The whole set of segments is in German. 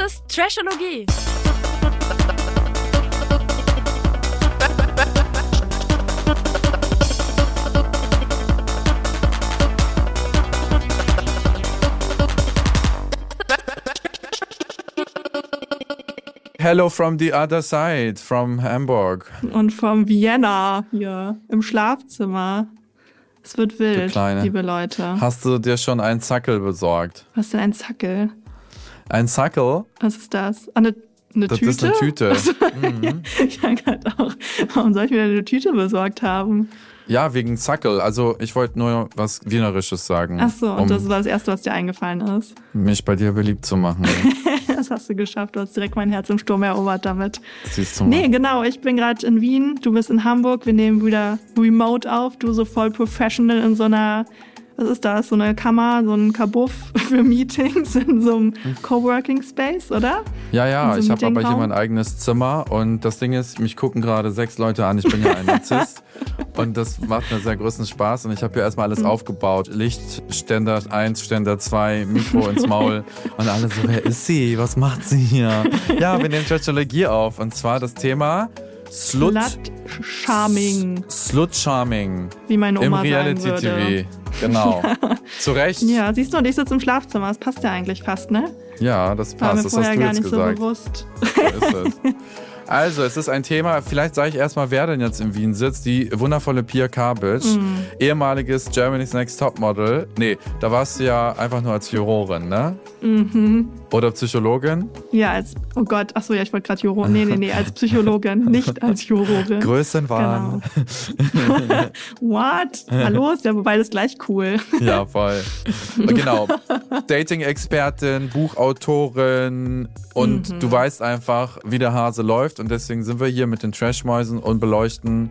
Ist Trashologie. Hello from the other side, from Hamburg. Und vom Vienna hier im Schlafzimmer. Es wird wild, liebe Leute. Hast du dir schon einen Zackel besorgt? Was denn ein Zackel? Ein Zackel? Was ist das? Ah, eine, eine Das Tüte? ist eine Tüte. Mhm. Ich habe gerade auch. Warum soll ich mir eine Tüte besorgt haben? Ja, wegen Zackel. Also ich wollte nur was Wienerisches sagen, Ach so, und um das war das Erste, was dir eingefallen ist. mich bei dir beliebt zu machen. Das hast du geschafft. Du hast direkt mein Herz im Sturm erobert damit. Siehst du mal. Nee, genau. Ich bin gerade in Wien. Du bist in Hamburg. Wir nehmen wieder remote auf. Du so voll professional in so einer, was ist das? So eine Kammer, so ein Kabuff für Meetings in so einem Coworking Space, oder? Ja, ja, so ich habe aber hier mein eigenes Zimmer und das Ding ist, mich gucken gerade sechs Leute an. Ich bin ja ein Narzisst und das macht mir sehr größten Spaß und ich habe hier erstmal Mhm. alles aufgebaut. Licht, Ständer 1, Ständer 2, Mikro ins Maul und alle so, wer ist sie? Was macht sie hier? Ja, wir nehmen Technologie auf und zwar das Thema Slut, Slut Charming, Slut Charming wie meine im Oma sagen Reality würde. TV. Genau. Zu Recht? Ja, siehst du, und ich sitze im Schlafzimmer. Das passt ja eigentlich fast, ne? Ja, das War mir passt. Das hast vorher du gar jetzt nicht gesagt. so bewusst. So ist es. Also, es ist ein Thema, vielleicht sage ich erstmal, wer denn jetzt in Wien sitzt. Die wundervolle Pia Kabic, Mhm. ehemaliges Germany's Next Topmodel. Nee, da warst du ja einfach nur als Jurorin, ne? Mhm. Oder Psychologin. Ja, als, oh Gott, ach so, ja, ich wollte gerade Juro. Nee, nee, nee, als Psychologin, nicht als Jurorin. Größenwahn. Genau. What? Hallo, ist ja beides gleich cool. Ja, voll. genau. Dating-Expertin, Buchautorin und Mhm. du weißt einfach, wie der Hase läuft und deswegen sind wir hier mit den Trashmäusen und beleuchten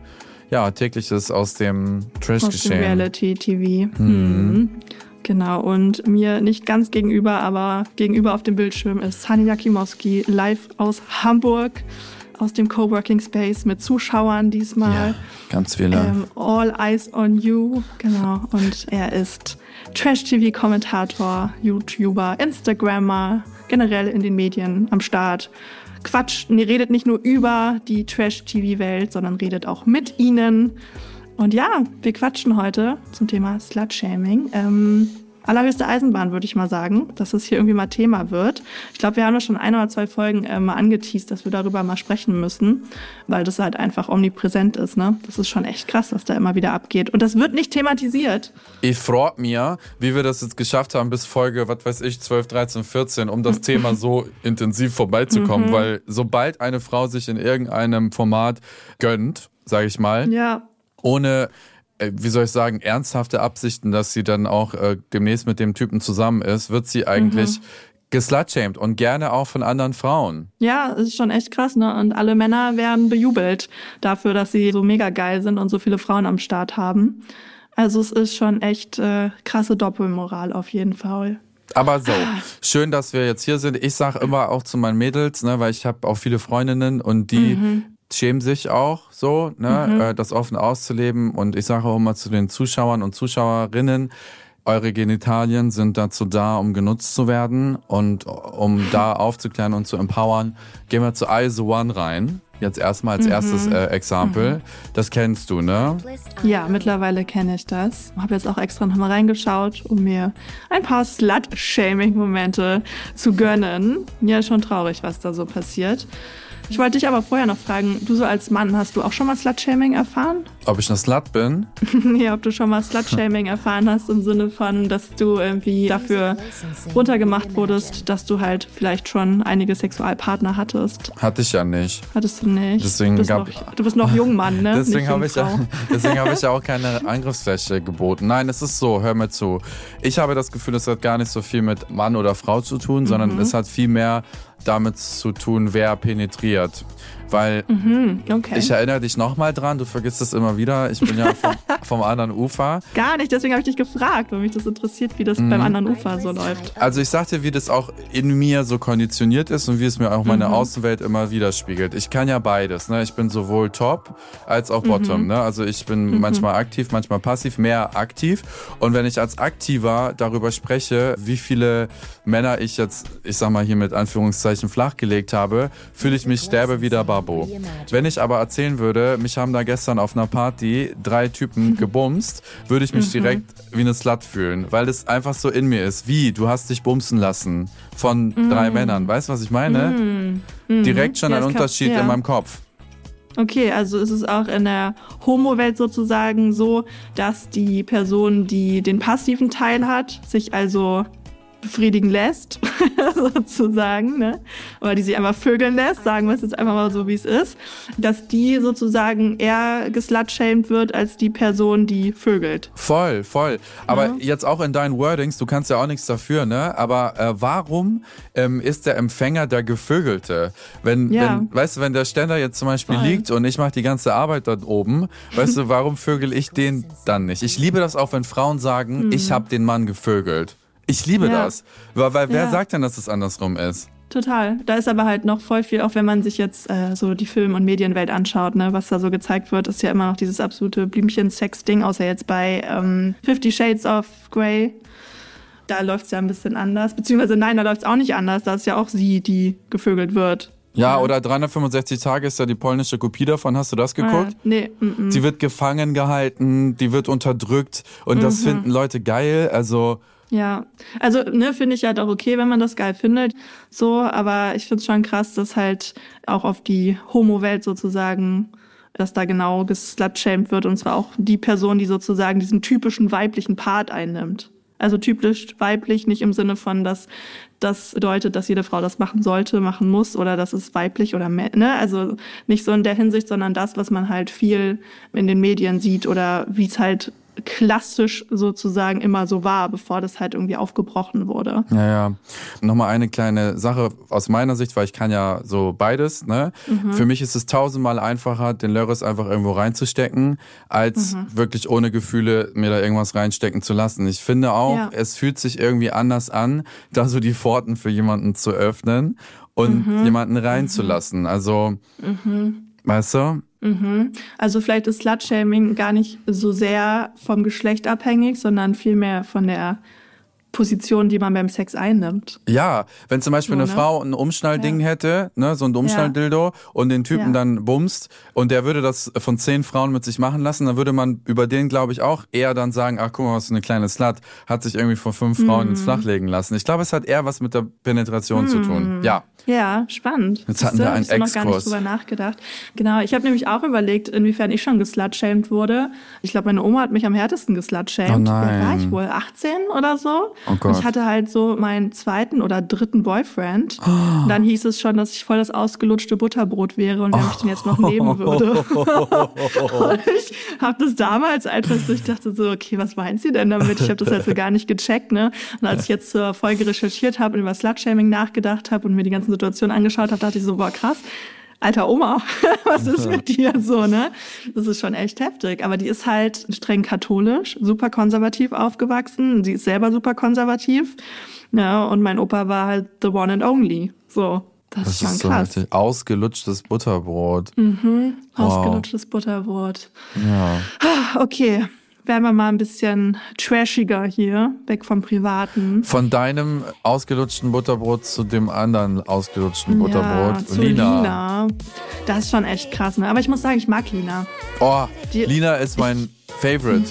ja tägliches aus dem Aus dem Trash-Geschehen. Reality-TV. Mhm. Genau, und mir nicht ganz gegenüber, aber gegenüber auf dem Bildschirm ist Hani Jakimowski live aus Hamburg, aus dem Coworking Space mit Zuschauern diesmal. Ja, ganz viele. Ähm, All Eyes on You, genau. Und er ist Trash-TV-Kommentator, YouTuber, Instagrammer, generell in den Medien am Start. Quatsch, nee, redet nicht nur über die Trash-TV-Welt, sondern redet auch mit ihnen. Und ja, wir quatschen heute zum Thema Slut-Shaming. Ähm, allerhöchste Eisenbahn, würde ich mal sagen, dass es hier irgendwie mal Thema wird. Ich glaube, wir haben ja schon ein oder zwei Folgen äh, mal angeteased, dass wir darüber mal sprechen müssen, weil das halt einfach omnipräsent ist. Ne? Das ist schon echt krass, was da immer wieder abgeht. Und das wird nicht thematisiert. Ich freue mir, wie wir das jetzt geschafft haben, bis Folge, was weiß ich, 12, 13, 14, um das Thema so intensiv vorbeizukommen. Weil sobald eine Frau sich in irgendeinem Format gönnt, sage ich mal, Ja, ohne, wie soll ich sagen, ernsthafte Absichten, dass sie dann auch äh, demnächst mit dem Typen zusammen ist, wird sie eigentlich geslutshamed und gerne auch von anderen Frauen. Ja, es ist schon echt krass, ne? Und alle Männer werden bejubelt dafür, dass sie so mega geil sind und so viele Frauen am Start haben. Also es ist schon echt äh, krasse Doppelmoral auf jeden Fall. Aber so, schön, dass wir jetzt hier sind. Ich sage immer auch zu meinen Mädels, ne, weil ich habe auch viele Freundinnen und die schämen sich auch so, ne, äh, das offen auszuleben. Und ich sage auch immer zu den Zuschauern und Zuschauerinnen, eure Genitalien sind dazu da, um genutzt zu werden und um da aufzuklären und zu empowern. Gehen wir zu ISO One rein. Jetzt erstmal als erstes äh, Exempel. Das kennst du, ne? Ja, mittlerweile kenne ich das. Habe jetzt auch extra nochmal reingeschaut, um mir ein paar Slut-Shaming-Momente zu gönnen. Ja, schon traurig, was da so passiert. Ich wollte dich aber vorher noch fragen, du so als Mann, hast du auch schon mal Slut-Shaming erfahren? Ob ich eine Slut bin? ja, ob du schon mal Slut-Shaming erfahren hast im Sinne von, dass du irgendwie dafür runtergemacht wurdest, dass du halt vielleicht schon einige Sexualpartner hattest. Hatte ich ja nicht. Hattest du nicht. Deswegen du, bist gab- noch, du bist noch Jungmann, ne? Deswegen habe ich, ja, deswegen hab ich ja auch keine Angriffsfläche geboten. Nein, es ist so, hör mir zu. Ich habe das Gefühl, es hat gar nicht so viel mit Mann oder Frau zu tun, sondern Mhm. es hat viel mehr damit zu tun, wer penetriert. Weil Okay. ich erinnere dich nochmal dran, du vergisst es immer wieder, ich bin ja vom, vom anderen Ufer. Gar nicht, deswegen habe ich dich gefragt, weil mich das interessiert, wie das Mhm. beim anderen Ufer so läuft. Also ich sag dir, wie das auch in mir so konditioniert ist und wie es mir auch meine Außenwelt immer widerspiegelt. Ich kann ja beides. Ne? Ich bin sowohl Top als auch Bottom. Ne? Also ich bin manchmal aktiv, manchmal passiv, mehr aktiv. Und wenn ich als Aktiver darüber spreche, wie viele Männer ich jetzt, ich sag mal hier mit Anführungszeichen flachgelegt habe, fühle ich mich sterbe wie der Babo. Wenn ich aber erzählen würde, mich haben da gestern auf einer Party drei Typen gebumst, würde ich mich direkt wie eine Slut fühlen, weil es einfach so in mir ist. Wie, du hast dich bumsen lassen von drei Männern. Weißt du, was ich meine? Direkt schon ein Unterschied in meinem Kopf. Okay, also ist es auch in der Homo-Welt sozusagen so, dass die Person, die den passiven Teil hat, sich also befriedigen lässt, sozusagen, ne? Oder die sich einfach vögeln lässt, sagen wir es jetzt einfach mal so, wie es ist, dass die sozusagen eher geslutshamed wird als die Person, die vögelt. Voll, voll. Aber jetzt auch in deinen Wordings, du kannst ja auch nichts dafür, ne? Aber äh, warum ähm, ist der Empfänger der Gevögelte? Wenn, Ja. wenn, weißt du, wenn der Ständer jetzt zum Beispiel Voll. liegt und ich mache die ganze Arbeit dort oben, weißt du, warum vögel ich den dann nicht? Ich liebe das auch, wenn Frauen sagen, ich habe den Mann gevögelt. Ich liebe. Ja. das. Weil, weil wer Ja. sagt denn, dass es andersrum ist? Total. Da ist aber halt noch voll viel, auch wenn man sich jetzt äh, so die Film- und Medienwelt anschaut, ne, was da so gezeigt wird, ist ja immer noch dieses absolute Blümchen-Sex-Ding, außer jetzt bei ähm, Fifty Shades of Grey. Da läuft's ja ein bisschen anders. Beziehungsweise nein, da läuft's auch nicht anders. Da ist ja auch sie, die gevögelt wird. Ja, oder 365 Tage ist ja die polnische Kopie davon. Hast du das geguckt? Äh, nee, mm, mm. Sie wird gefangen gehalten, die wird unterdrückt und das Mhm. finden Leute geil. Also Ja, also ne, finde ich halt auch okay, wenn man das geil findet, so, aber ich finde es schon krass, dass halt auch auf die Homo-Welt sozusagen, dass da genau geslutshamed wird. Und zwar auch die Person, die sozusagen diesen typischen weiblichen Part einnimmt. Also typisch weiblich, nicht im Sinne von, dass das bedeutet, dass jede Frau das machen sollte, machen muss oder dass es weiblich oder ne, also nicht so in der Hinsicht, sondern das, was man halt viel in den Medien sieht oder wie es halt klassisch sozusagen immer so war, bevor das halt irgendwie aufgebrochen wurde. Ja, ja. Nochmal eine kleine Sache aus meiner Sicht, weil ich kann ja so beides. Ne? Mhm. Für mich ist es tausendmal einfacher, den Lörres einfach irgendwo reinzustecken, als Mhm. wirklich ohne Gefühle mir da irgendwas reinstecken zu lassen. Ich finde auch, Ja. es fühlt sich irgendwie anders an, da so die Pforten für jemanden zu öffnen und Mhm. jemanden reinzulassen. Also, weißt du? Mhm. Also vielleicht ist Slutshaming gar nicht so sehr vom Geschlecht abhängig, sondern vielmehr von der Position, die man beim Sex einnimmt. Ja, wenn zum Beispiel So, eine ne? Frau ein Umschnallding hätte, ne, so ein Umschnalldildo und den Typen Ja. dann bumst und der würde das von zehn Frauen mit sich machen lassen, dann würde man über den, glaube ich, auch eher dann sagen, ach guck mal, was für eine kleine Slut, hat sich irgendwie von fünf Frauen Mhm. ins Flach legen lassen. Ich glaube, es hat eher was mit der Penetration zu tun. Ja. Ja, spannend. Jetzt hatten wir einen hab ich so noch gar nicht Exkurs. drüber nachgedacht. Genau, ich habe nämlich auch überlegt, inwiefern ich schon geslutshamed wurde. Ich glaube, meine Oma hat mich am härtesten geslutshamed. Oh Wie alt war nein. ich wohl? 18 oder so? Oh. Und ich hatte halt so meinen zweiten oder dritten Boyfriend. Oh. Und dann hieß es schon, dass ich voll das ausgelutschte Butterbrot wäre und wer mich denn jetzt noch nehmen würde. und ich habe das damals einfach so, ich dachte so, okay, was meint sie denn damit? Ich habe das halt so gar nicht gecheckt, ne? Und als ich jetzt zur Folge recherchiert habe und über Slutshaming nachgedacht habe und mir die ganzen Situationen angeschaut habe, dachte ich so, boah, krass. Alter Oma, was ist mit dir so, ne? Das ist schon echt heftig. Aber die ist halt streng katholisch, super konservativ aufgewachsen. Sie ist selber super konservativ. Ja, und mein Opa war halt the one and only. So, das, Das ist schon ist so krass. richtig ausgelutschtes Butterbrot. Ausgelutschtes Butterbrot. Ja. Okay, werden wir mal ein bisschen trashiger hier, weg vom Privaten. Von deinem ausgelutschten Butterbrot zu dem anderen ausgelutschten Butterbrot. Ja, zu Lina. Das ist schon echt krass, ne? Aber ich muss sagen, ich mag Lina. Oh, Die- Lina ist mein Favorite.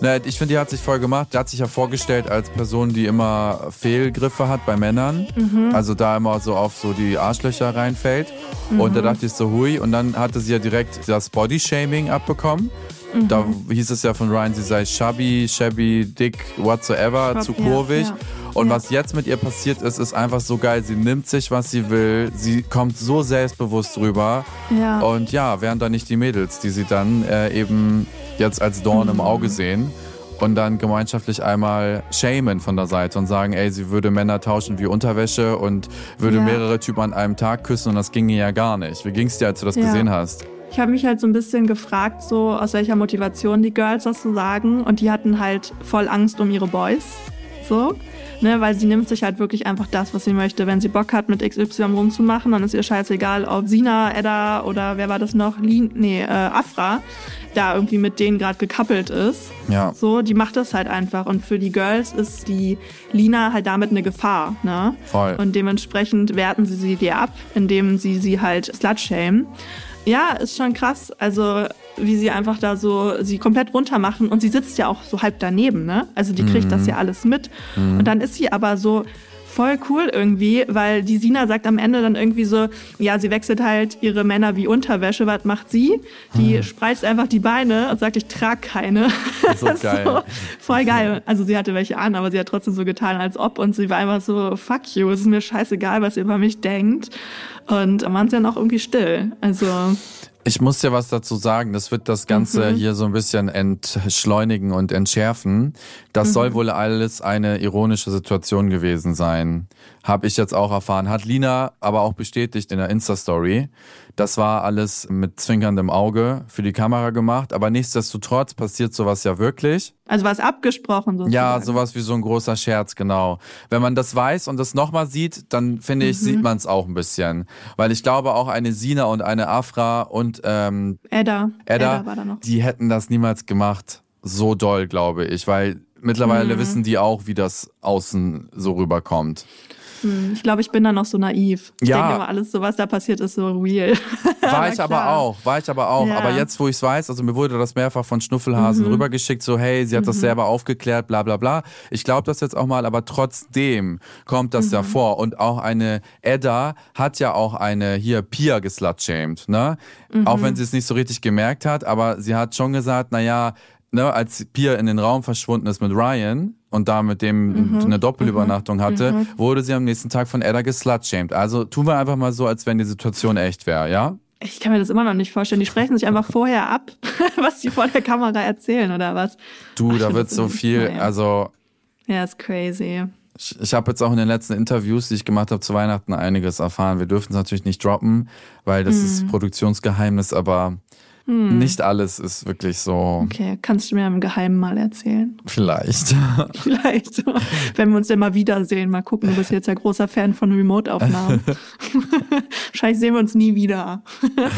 Na, ich finde, die hat sich voll gemacht. Die hat sich ja vorgestellt als Person, die immer Fehlgriffe hat bei Männern. Mhm. Also da immer so auf so die Arschlöcher reinfällt. Und da Mhm. dachte ich so, hui. Und dann hatte sie ja direkt das Body-Shaming abbekommen. Mhm. Da hieß es ja von Ryan, sie sei chubby, shabby, dick, whatsoever, Schwab- zu ja, kurvig. ja. Und Ja. was jetzt mit ihr passiert ist, ist einfach so geil. Sie nimmt sich, was sie will. Sie kommt so selbstbewusst rüber. Ja. Und ja, wären da nicht die Mädels, die sie dann äh, eben jetzt als Dorn im Auge sehen und dann gemeinschaftlich einmal shamen von der Seite und sagen, ey, sie würde Männer tauschen wie Unterwäsche und würde Ja. mehrere Typen an einem Tag küssen und das ginge ja gar nicht. Wie ging's dir, als du das Ja. gesehen hast? Ich habe mich halt so ein bisschen gefragt, so aus welcher Motivation die Girls das so sagen. Und die hatten halt voll Angst um ihre Boys. So. Ne, weil sie nimmt sich halt wirklich einfach das, was sie möchte. Wenn sie Bock hat, mit XY rumzumachen, dann ist ihr scheißegal, ob Sina, Edda oder wer war das noch? Lin, nee, äh, Afra, da irgendwie mit denen gerade gekappelt ist. Ja. So, die macht das halt einfach. Und für die Girls ist die Lina halt damit eine Gefahr. Ne? Voll. Und dementsprechend werten sie sie dir ab, indem sie sie halt slut-shamen. Ja, ist schon krass. Also, wie sie einfach da so sie komplett runter machen. Und sie sitzt ja auch so halb daneben, ne? Also, die kriegt das ja alles mit. Und dann ist sie aber so voll cool irgendwie, weil die Sina sagt am Ende dann irgendwie so, ja, sie wechselt halt ihre Männer wie Unterwäsche. Was macht sie? Die spreizt einfach die Beine und sagt, ich trage keine. So geil. voll geil. Also sie hatte welche an, aber sie hat trotzdem so getan, als ob. Und sie war einfach so, fuck you, es ist mir scheißegal, was ihr über mich denkt. Und waren sie dann auch irgendwie still. Also, Ich muss dir was dazu sagen. Das wird das Ganze Mhm. hier so ein bisschen entschleunigen und entschärfen. Das soll Mhm. wohl alles eine ironische Situation gewesen sein. Habe ich jetzt auch erfahren. Hat Lina aber auch bestätigt in der Insta-Story. Das war alles mit zwinkerndem Auge für die Kamera gemacht. Aber nichtsdestotrotz passiert sowas ja wirklich. also war es abgesprochen sozusagen. Ja, sowas wie so ein großer Scherz, genau. Wenn man das weiß und das nochmal sieht, dann finde ich, sieht man es auch ein bisschen. Weil ich glaube, auch eine Sina und eine Afra und ähm, Edda. Edda, war da noch. die hätten das niemals gemacht. So doll, glaube ich. Weil mittlerweile wissen die auch, wie das außen so rüberkommt. Ich glaube, ich bin da noch so naiv. Ich Ja. denke immer, alles so, was da passiert, ist so real. War ich aber auch, war ich aber auch. Ja. Aber jetzt, wo ich es weiß, also mir wurde das mehrfach von Schnuffelhasen rübergeschickt, so hey, sie hat das selber aufgeklärt, bla bla bla. Ich glaube das jetzt auch mal, aber trotzdem kommt das ja vor. Und auch eine Edda hat ja auch eine hier Pia geslutshamed, ne? Auch wenn sie es nicht so richtig gemerkt hat, aber sie hat schon gesagt, naja, ne, als Pia in den Raum verschwunden ist mit Ryan und da mit dem eine Doppelübernachtung hatte, wurde sie am nächsten Tag von Edda geslutshamed. Also tun wir einfach mal so, als wenn die Situation echt wäre, ja? Ich kann mir das immer noch nicht vorstellen. Die sprechen sich einfach vorher ab, was sie vor der Kamera erzählen oder was. Du, Ach, da wird so viel, naja. also Ja, ist crazy. ich, ich habe jetzt auch in den letzten Interviews, die ich gemacht habe zu Weihnachten, einiges erfahren. Wir dürfen es natürlich nicht droppen, weil das Mhm. ist Produktionsgeheimnis, aber nicht alles ist wirklich so Okay, kannst du mir im Geheimen mal erzählen? vielleicht. Vielleicht, wenn wir uns denn mal wiedersehen. Mal gucken, du bist jetzt ja großer Fan von Remote-Aufnahmen. Wahrscheinlich sehen wir uns nie wieder.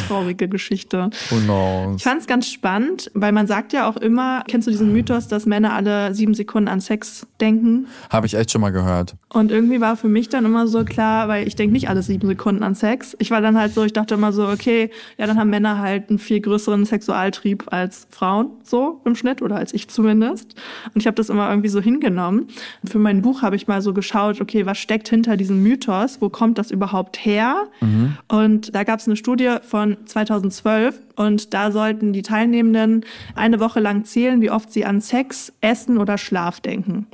Traurige Geschichte. Who knows? Ich fand es ganz spannend, weil man sagt ja auch immer, kennst du diesen Mythos, dass Männer alle sieben Sekunden an Sex denken? Habe ich echt schon mal gehört. Und irgendwie war für mich dann immer so klar, weil ich denke nicht alle sieben Sekunden an Sex. Ich war dann halt so, ich dachte immer so, okay, ja, dann haben Männer halt einen viel größeren Sexualtrieb als Frauen, so im Schnitt, oder als ich zumindest. Und ich habe das immer irgendwie so hingenommen. Und für mein Buch habe ich mal so geschaut, okay, was steckt hinter diesem Mythos? Wo kommt das überhaupt her? Und da gab es eine Studie von 2012 und da sollten die Teilnehmenden eine Woche lang zählen, wie oft sie an Sex, Essen oder Schlaf denken.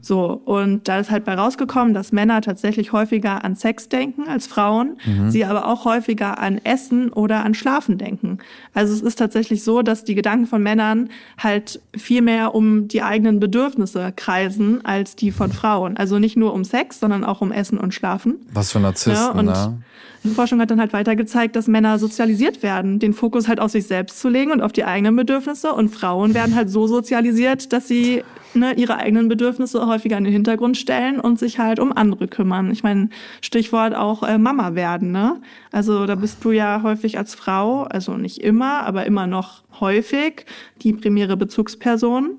So, und da ist halt bei rausgekommen, dass Männer tatsächlich häufiger an Sex denken als Frauen, sie aber auch häufiger an Essen oder an Schlafen denken. Also es ist tatsächlich so, dass die Gedanken von Männern halt viel mehr um die eigenen Bedürfnisse kreisen als die von Frauen. Also nicht nur um Sex, sondern auch um Essen und Schlafen. Was für Narzissten, Ja, und ne? Die Forschung hat dann halt weiter gezeigt, dass Männer sozialisiert werden, den Fokus halt auf sich selbst zu legen und auf die eigenen Bedürfnisse. Und Frauen werden halt so sozialisiert, dass sie ne, ihre eigenen Bedürfnisse häufiger in den Hintergrund stellen und sich halt um andere kümmern. Ich meine, Stichwort auch äh, Mama werden. Ne? Also da bist du ja häufig als Frau, also nicht immer, aber immer noch häufig die primäre Bezugsperson.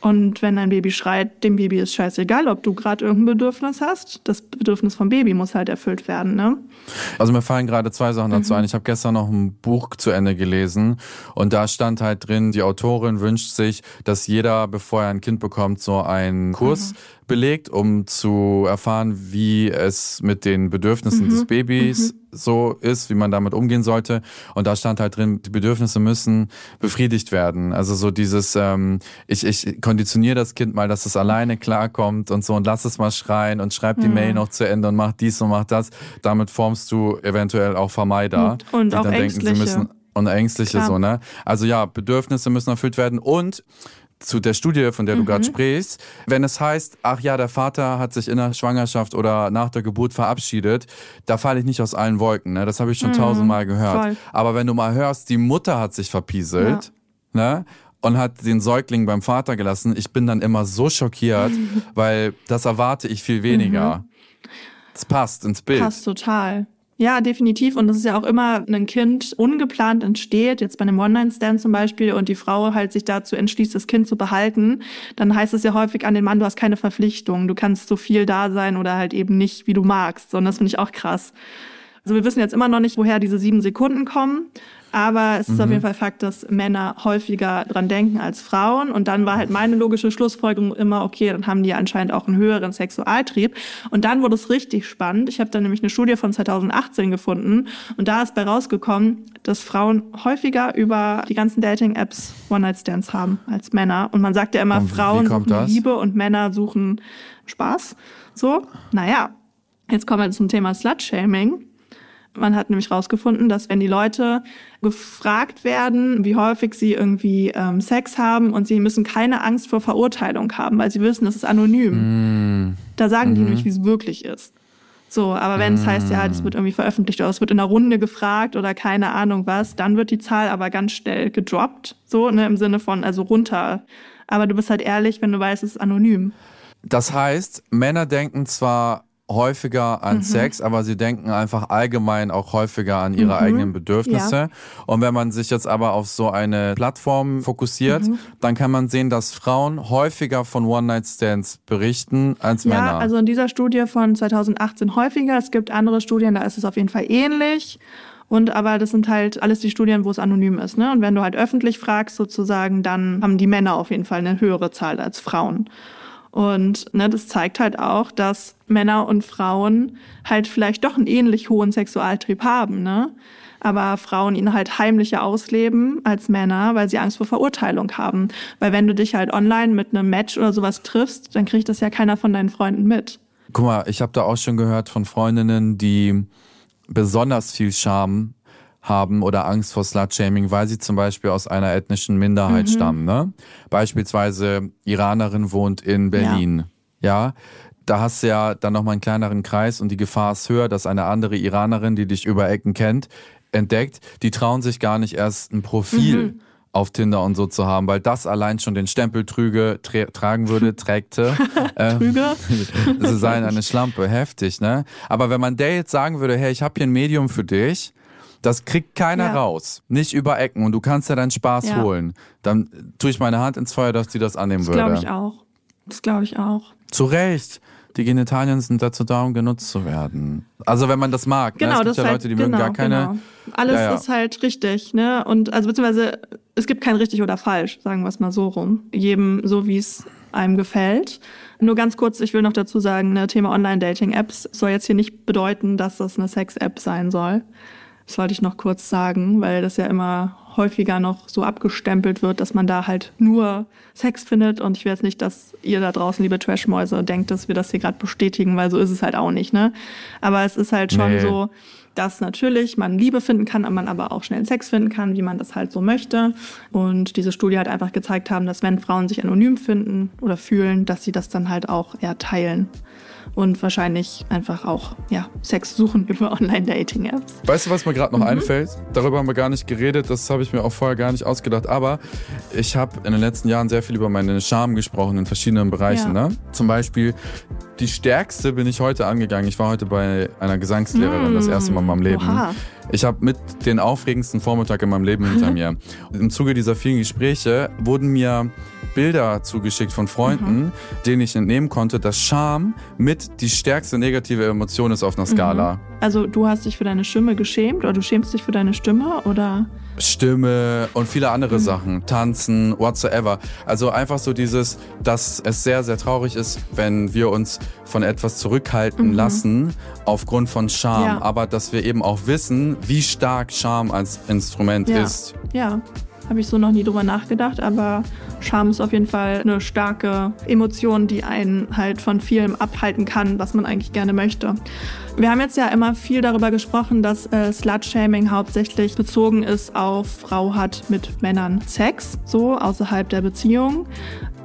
Und wenn ein Baby schreit, dem Baby ist scheißegal, ob du gerade irgendein Bedürfnis hast. Das Bedürfnis vom Baby muss halt erfüllt werden, ne? Also mir fallen gerade zwei Sachen dazu mhm. ein. Ich habe gestern noch ein Buch zu Ende gelesen und da stand halt drin, die Autorin wünscht sich, dass jeder, bevor er ein Kind bekommt, so einen Kurs mhm belegt, um zu erfahren, wie es mit den Bedürfnissen mhm. des Babys mhm. so ist, wie man damit umgehen sollte. Und da stand halt drin, die Bedürfnisse müssen befriedigt werden. Also so dieses, ähm, ich, ich konditioniere das Kind mal, dass es alleine klarkommt und so und lass es mal schreien und schreib die mhm. Mail noch zu Ende und mach dies und mach das. Damit formst du eventuell auch Vermeider, und, und auch dann Ängstliche. denken, sie müssen und Ängstliche Klar. so, ne? Also ja, Bedürfnisse müssen erfüllt werden und zu der Studie, von der du mhm. gerade sprichst, wenn es heißt, ach ja, der Vater hat sich in der Schwangerschaft oder nach der Geburt verabschiedet, da falle ich nicht aus allen Wolken. Ne? Das habe ich schon mhm. tausendmal gehört. Voll. Aber wenn du mal hörst, die Mutter hat sich verpieselt, ja. ne? und hat den Säugling beim Vater gelassen, ich bin dann immer so schockiert, weil das erwarte ich viel weniger. Es mhm. passt ins Bild. Passt total. Ja, definitiv. Und das ist ja auch immer ein Kind ungeplant entsteht, jetzt bei einem One-Night-Stand zum Beispiel, und die Frau halt sich dazu entschließt, das Kind zu behalten, dann heißt es ja häufig an den Mann, du hast keine Verpflichtung, du kannst so viel da sein oder halt eben nicht, wie du magst. Und das finde ich auch krass. Also wir wissen jetzt immer noch nicht, woher diese sieben Sekunden kommen. Aber es ist mhm. auf jeden Fall Fakt, dass Männer häufiger dran denken als Frauen. Und dann war halt meine logische Schlussfolgerung immer, okay, dann haben die anscheinend auch einen höheren Sexualtrieb. Und dann wurde es richtig spannend. Ich habe dann nämlich eine Studie von 2018 gefunden. Und da ist bei rausgekommen, dass Frauen häufiger über die ganzen Dating-Apps One-Night-Stands haben als Männer. Und man sagt ja immer, und Frauen suchen das? Liebe und Männer suchen Spaß. So, naja. Jetzt kommen wir zum Thema Slut-Shaming. Man hat nämlich herausgefunden, dass wenn die Leute gefragt werden, wie häufig sie irgendwie ähm, Sex haben und sie müssen keine Angst vor Verurteilung haben, weil sie wissen, das ist anonym. Mm. Da sagen mm. die mhm. nämlich, wie es wirklich ist. So, aber wenn es mm. heißt, ja, das wird irgendwie veröffentlicht oder es wird in einer Runde gefragt oder keine Ahnung was, dann wird die Zahl aber ganz schnell gedroppt. So, ne, im Sinne von, also runter. Aber du bist halt ehrlich, wenn du weißt, es ist anonym. Das heißt, Männer denken zwar häufiger an mhm. Sex, aber sie denken einfach allgemein auch häufiger an ihre mhm. eigenen Bedürfnisse. Ja. Und wenn man sich jetzt aber auf so eine Plattform fokussiert, mhm. dann kann man sehen, dass Frauen häufiger von One-Night-Stands berichten als ja, Männer. Ja, also in dieser Studie von 2018 häufiger. Es gibt andere Studien, da ist es auf jeden Fall ähnlich. Und aber das sind halt alles die Studien, wo es anonym ist. Ne? Und wenn du halt öffentlich fragst sozusagen, dann haben die Männer auf jeden Fall eine höhere Zahl als Frauen. Und ne, das zeigt halt auch, dass Männer und Frauen halt vielleicht doch einen ähnlich hohen Sexualtrieb haben, ne? Aber Frauen ihn halt heimlicher ausleben als Männer, weil sie Angst vor Verurteilung haben. Weil wenn du dich halt online mit einem Match oder sowas triffst, dann kriegt das ja keiner von deinen Freunden mit. Guck mal, ich habe da auch schon gehört von Freundinnen, die besonders viel Scham haben oder Angst vor Slutshaming, weil sie zum Beispiel aus einer ethnischen Minderheit mhm. stammen. Ne? Beispielsweise Iranerin wohnt in Berlin. Ja. ja. Da hast du ja dann nochmal einen kleineren Kreis und die Gefahr ist höher, dass eine andere Iranerin, die dich über Ecken kennt, entdeckt, die trauen sich gar nicht erst ein Profil mhm. auf Tinder und so zu haben, weil das allein schon den Stempel trüge, tra tragen würde, trägte. Trüge? sie seien eine Schlampe, heftig, ne? Aber wenn man der jetzt sagen würde, hey, ich habe hier ein Medium für dich, das kriegt keiner ja. raus. Nicht über Ecken. Und du kannst ja deinen Spaß ja. holen. Dann tue ich meine Hand ins Feuer, dass die das annehmen das würde. Das glaube ich auch. Das glaube ich auch. Zu Recht. Die Genitalien sind dazu da, um genutzt zu werden. Also wenn man das mag. Ne? Genau, ne? es gibt ja halt, Leute, die genau, mögen gar keine. Genau. Alles ja, ja. ist halt richtig, ne? Und also beziehungsweise es gibt kein richtig oder falsch, sagen wir es mal so rum. Jedem so, wie es einem gefällt. Nur ganz kurz, ich will noch dazu sagen, ne, Thema Online-Dating-Apps soll jetzt hier nicht bedeuten, dass das eine Sex-App sein soll. Das wollte ich noch kurz sagen, weil das ja immer häufiger noch so abgestempelt wird, dass man da halt nur Sex findet. Und ich will jetzt nicht, dass ihr da draußen, liebe Trashmäuse, denkt, dass wir das hier gerade bestätigen, weil so ist es halt auch nicht, ne? Aber es ist halt schon nee. so, dass natürlich man Liebe finden kann, aber man aber auch schnell Sex finden kann, wie man das halt so möchte. Und diese Studie hat einfach gezeigt haben, dass wenn Frauen sich anonym finden oder fühlen, dass sie das dann halt auch eher teilen und wahrscheinlich einfach auch ja, Sex suchen über Online-Dating-Apps. Weißt du, was mir gerade noch mhm. einfällt? Darüber haben wir gar nicht geredet, das habe ich mir auch vorher gar nicht ausgedacht, aber ich habe in den letzten Jahren sehr viel über meine Scham gesprochen in verschiedenen Bereichen. Ja. Ne? Zum Beispiel die stärkste bin ich heute angegangen. Ich war heute bei einer Gesangslehrerin, mm. das erste Mal in meinem Leben. Oha. Ich habe mit den aufregendsten Vormittag in meinem Leben hinter mir. Im Zuge dieser vielen Gespräche wurden mir Bilder zugeschickt von Freunden, mhm. denen ich entnehmen konnte, dass Scham mit die stärkste negative Emotion ist auf einer Skala. Mhm. Also du hast dich für deine Stimme geschämt oder du schämst dich für deine Stimme oder? Stimme und viele andere mhm. Sachen, tanzen, whatsoever. Also einfach so dieses, dass es sehr, sehr traurig ist, wenn wir uns von etwas zurückhalten mhm. lassen aufgrund von Scham, ja. aber dass wir eben auch wissen, wie stark Scham als Instrument ja. ist. Ja, habe ich so noch nie drüber nachgedacht, aber Scham ist auf jeden Fall eine starke Emotion, die einen halt von vielem abhalten kann, was man eigentlich gerne möchte. Wir haben jetzt ja immer viel darüber gesprochen, dass äh, Slut-Shaming hauptsächlich bezogen ist auf Frau hat mit Männern Sex, so außerhalb der Beziehung.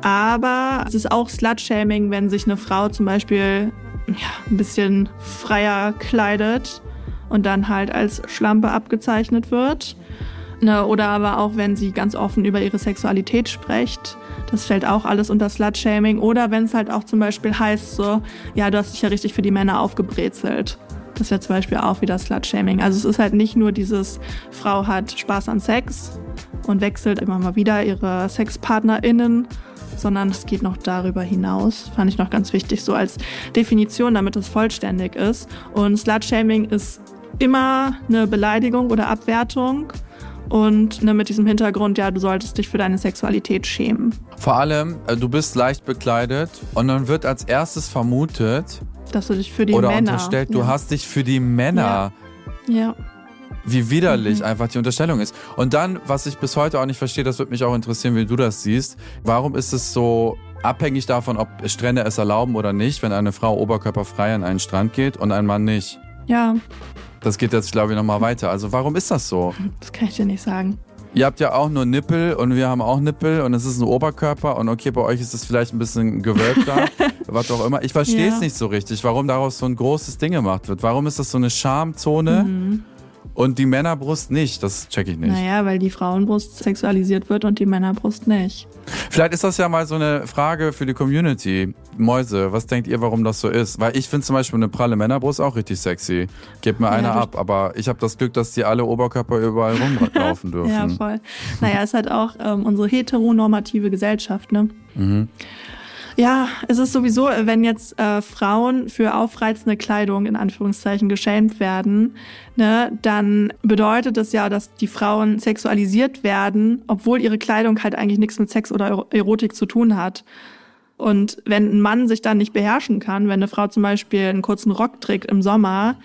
Aber es ist auch Slut-Shaming, wenn sich eine Frau zum Beispiel ja, ein bisschen freier kleidet und dann halt als Schlampe abgezeichnet wird. Ne, oder aber auch, wenn sie ganz offen über ihre Sexualität spricht. Das fällt auch alles unter Slut-Shaming. Oder wenn es halt auch zum Beispiel heißt so, ja, du hast dich ja richtig für die Männer aufgebrezelt. Das wäre zum Beispiel auch wieder Slut-Shaming. Also es ist halt nicht nur dieses, Frau hat Spaß an Sex und wechselt immer mal wieder ihre SexpartnerInnen, sondern es geht noch darüber hinaus. Fand ich noch ganz wichtig, so als Definition, damit es vollständig ist. Und Slut-Shaming ist immer eine Beleidigung oder Abwertung und ne, mit diesem Hintergrund, ja, du solltest dich für deine Sexualität schämen. Vor allem, äh, du bist leicht bekleidet und dann wird als erstes vermutet, dass du dich für die oder Männer. Oder unterstellt, ja. du hast dich für die Männer. Ja. ja. Wie widerlich mhm. einfach die Unterstellung ist. Und dann, was ich bis heute auch nicht verstehe, das würde mich auch interessieren, wie du das siehst. Warum ist es so abhängig davon, ob Strände es erlauben oder nicht, wenn eine Frau oberkörperfrei an einen Strand geht und ein Mann nicht? Ja, das geht jetzt, glaube ich, nochmal weiter. Also warum ist das so? Das kann ich dir nicht sagen. Ihr habt ja auch nur Nippel und wir haben auch Nippel und es ist ein Oberkörper und okay, bei euch ist es vielleicht ein bisschen gewölbter, was auch immer. Ich verstehe es ja. nicht so richtig, warum daraus so ein großes Ding gemacht wird. Warum ist das so eine Schamzone? Mhm. Und die Männerbrust nicht, das check ich nicht. Naja, weil die Frauenbrust sexualisiert wird und die Männerbrust nicht. Vielleicht ist das ja mal so eine Frage für die Community. Mäuse, was denkt ihr, warum das so ist? Weil ich finde zum Beispiel eine pralle Männerbrust auch richtig sexy. Gebt mir ja, eine ab, aber ich habe das Glück, dass die alle Oberkörper überall rumlaufen dürfen. ja, voll. Naja, ist halt auch ähm, unsere heteronormative Gesellschaft, ne? Mhm. Ja, es ist sowieso, wenn jetzt äh, Frauen für aufreizende Kleidung in Anführungszeichen geschämt werden, ne, dann bedeutet das ja, dass die Frauen sexualisiert werden, obwohl ihre Kleidung halt eigentlich nichts mit Sex oder Erotik zu tun hat. Und wenn ein Mann sich dann nicht beherrschen kann, wenn eine Frau zum Beispiel einen kurzen Rock trägt im Sommer,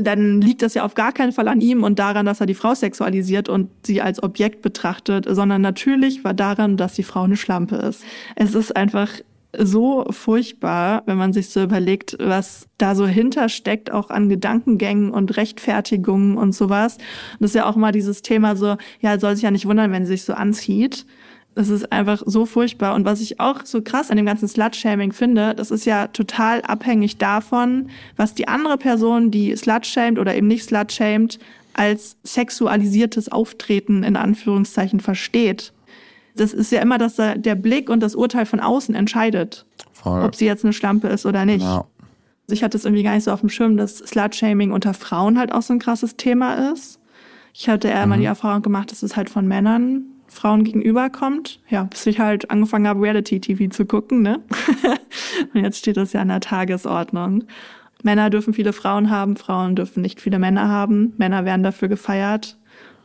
dann liegt das ja auf gar keinen Fall an ihm und daran, dass er die Frau sexualisiert und sie als Objekt betrachtet, sondern natürlich war daran, dass die Frau eine Schlampe ist. Es ist einfach so furchtbar, wenn man sich so überlegt, was da so hintersteckt, auch an Gedankengängen und Rechtfertigungen und sowas. Und das ist ja auch immer dieses Thema so, ja, soll sich ja nicht wundern, wenn sie sich so anzieht. Das ist einfach so furchtbar. Und was ich auch so krass an dem ganzen Slut-Shaming finde, das ist ja total abhängig davon, was die andere Person, die slut-shamed oder eben nicht slut-shamed, als sexualisiertes Auftreten in Anführungszeichen versteht. Das ist ja immer, dass der Blick und das Urteil von außen entscheidet, Voll. ob sie jetzt eine Schlampe ist oder nicht. Ja. Ich hatte es irgendwie gar nicht so auf dem Schirm, dass Slut-Shaming unter Frauen halt auch so ein krasses Thema ist. Ich hatte eher mhm. mal die Erfahrung gemacht, dass es halt von Männern Frauen gegenüberkommt. Ja, bis ich halt angefangen habe, Reality-TV zu gucken, ne? Und jetzt steht das ja an der Tagesordnung. Männer dürfen viele Frauen haben, Frauen dürfen nicht viele Männer haben. Männer werden dafür gefeiert,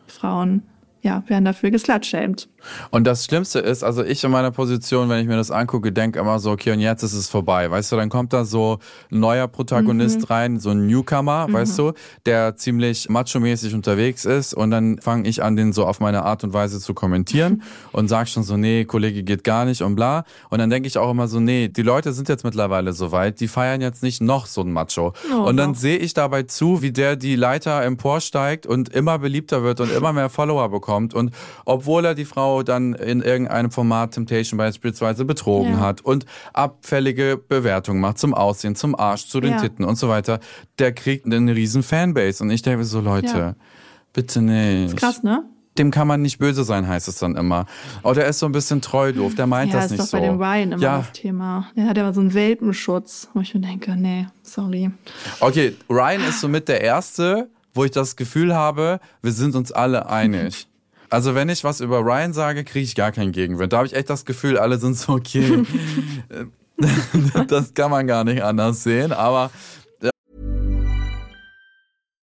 Frauen ja, werden dafür geslutshamed. Und das Schlimmste ist, also ich in meiner Position, wenn ich mir das angucke, denke immer so, okay, und jetzt ist es vorbei. Weißt du, dann kommt da so ein neuer Protagonist mhm. rein, so ein Newcomer, mhm. weißt du, der ziemlich macho-mäßig unterwegs ist und dann fange ich an, den so auf meine Art und Weise zu kommentieren und sag schon so, nee, Kollege geht gar nicht und bla. Und dann denke ich auch immer so, nee, die Leute sind jetzt mittlerweile so weit, die feiern jetzt nicht noch so ein Macho. Oh, und dann sehe ich dabei zu, wie der die Leiter emporsteigt und immer beliebter wird und immer mehr Follower bekommt kommt und obwohl er die Frau dann in irgendeinem Format Temptation beispielsweise betrogen ja. hat und abfällige Bewertungen macht zum Aussehen, zum Arsch, zu den ja. Titten und so weiter, der kriegt eine riesen Fanbase und ich denke so Leute, ja. bitte nicht. ist krass, ne? dem kann man nicht böse sein, heißt es dann immer. Oh, der ist so ein bisschen treu doof, der meint ja, das nicht so. Ja, ist doch bei dem Ryan immer ja. das Thema. Der hat ja so einen Welpenschutz, wo ich mir denke, nee, sorry. Okay, Ryan ist somit der Erste, wo ich das Gefühl habe, wir sind uns alle einig. Also wenn ich was über Ryan sage, kriege ich gar keinen Gegenwind. Da habe ich echt das Gefühl, alle sind so okay. das kann man gar nicht anders sehen, aber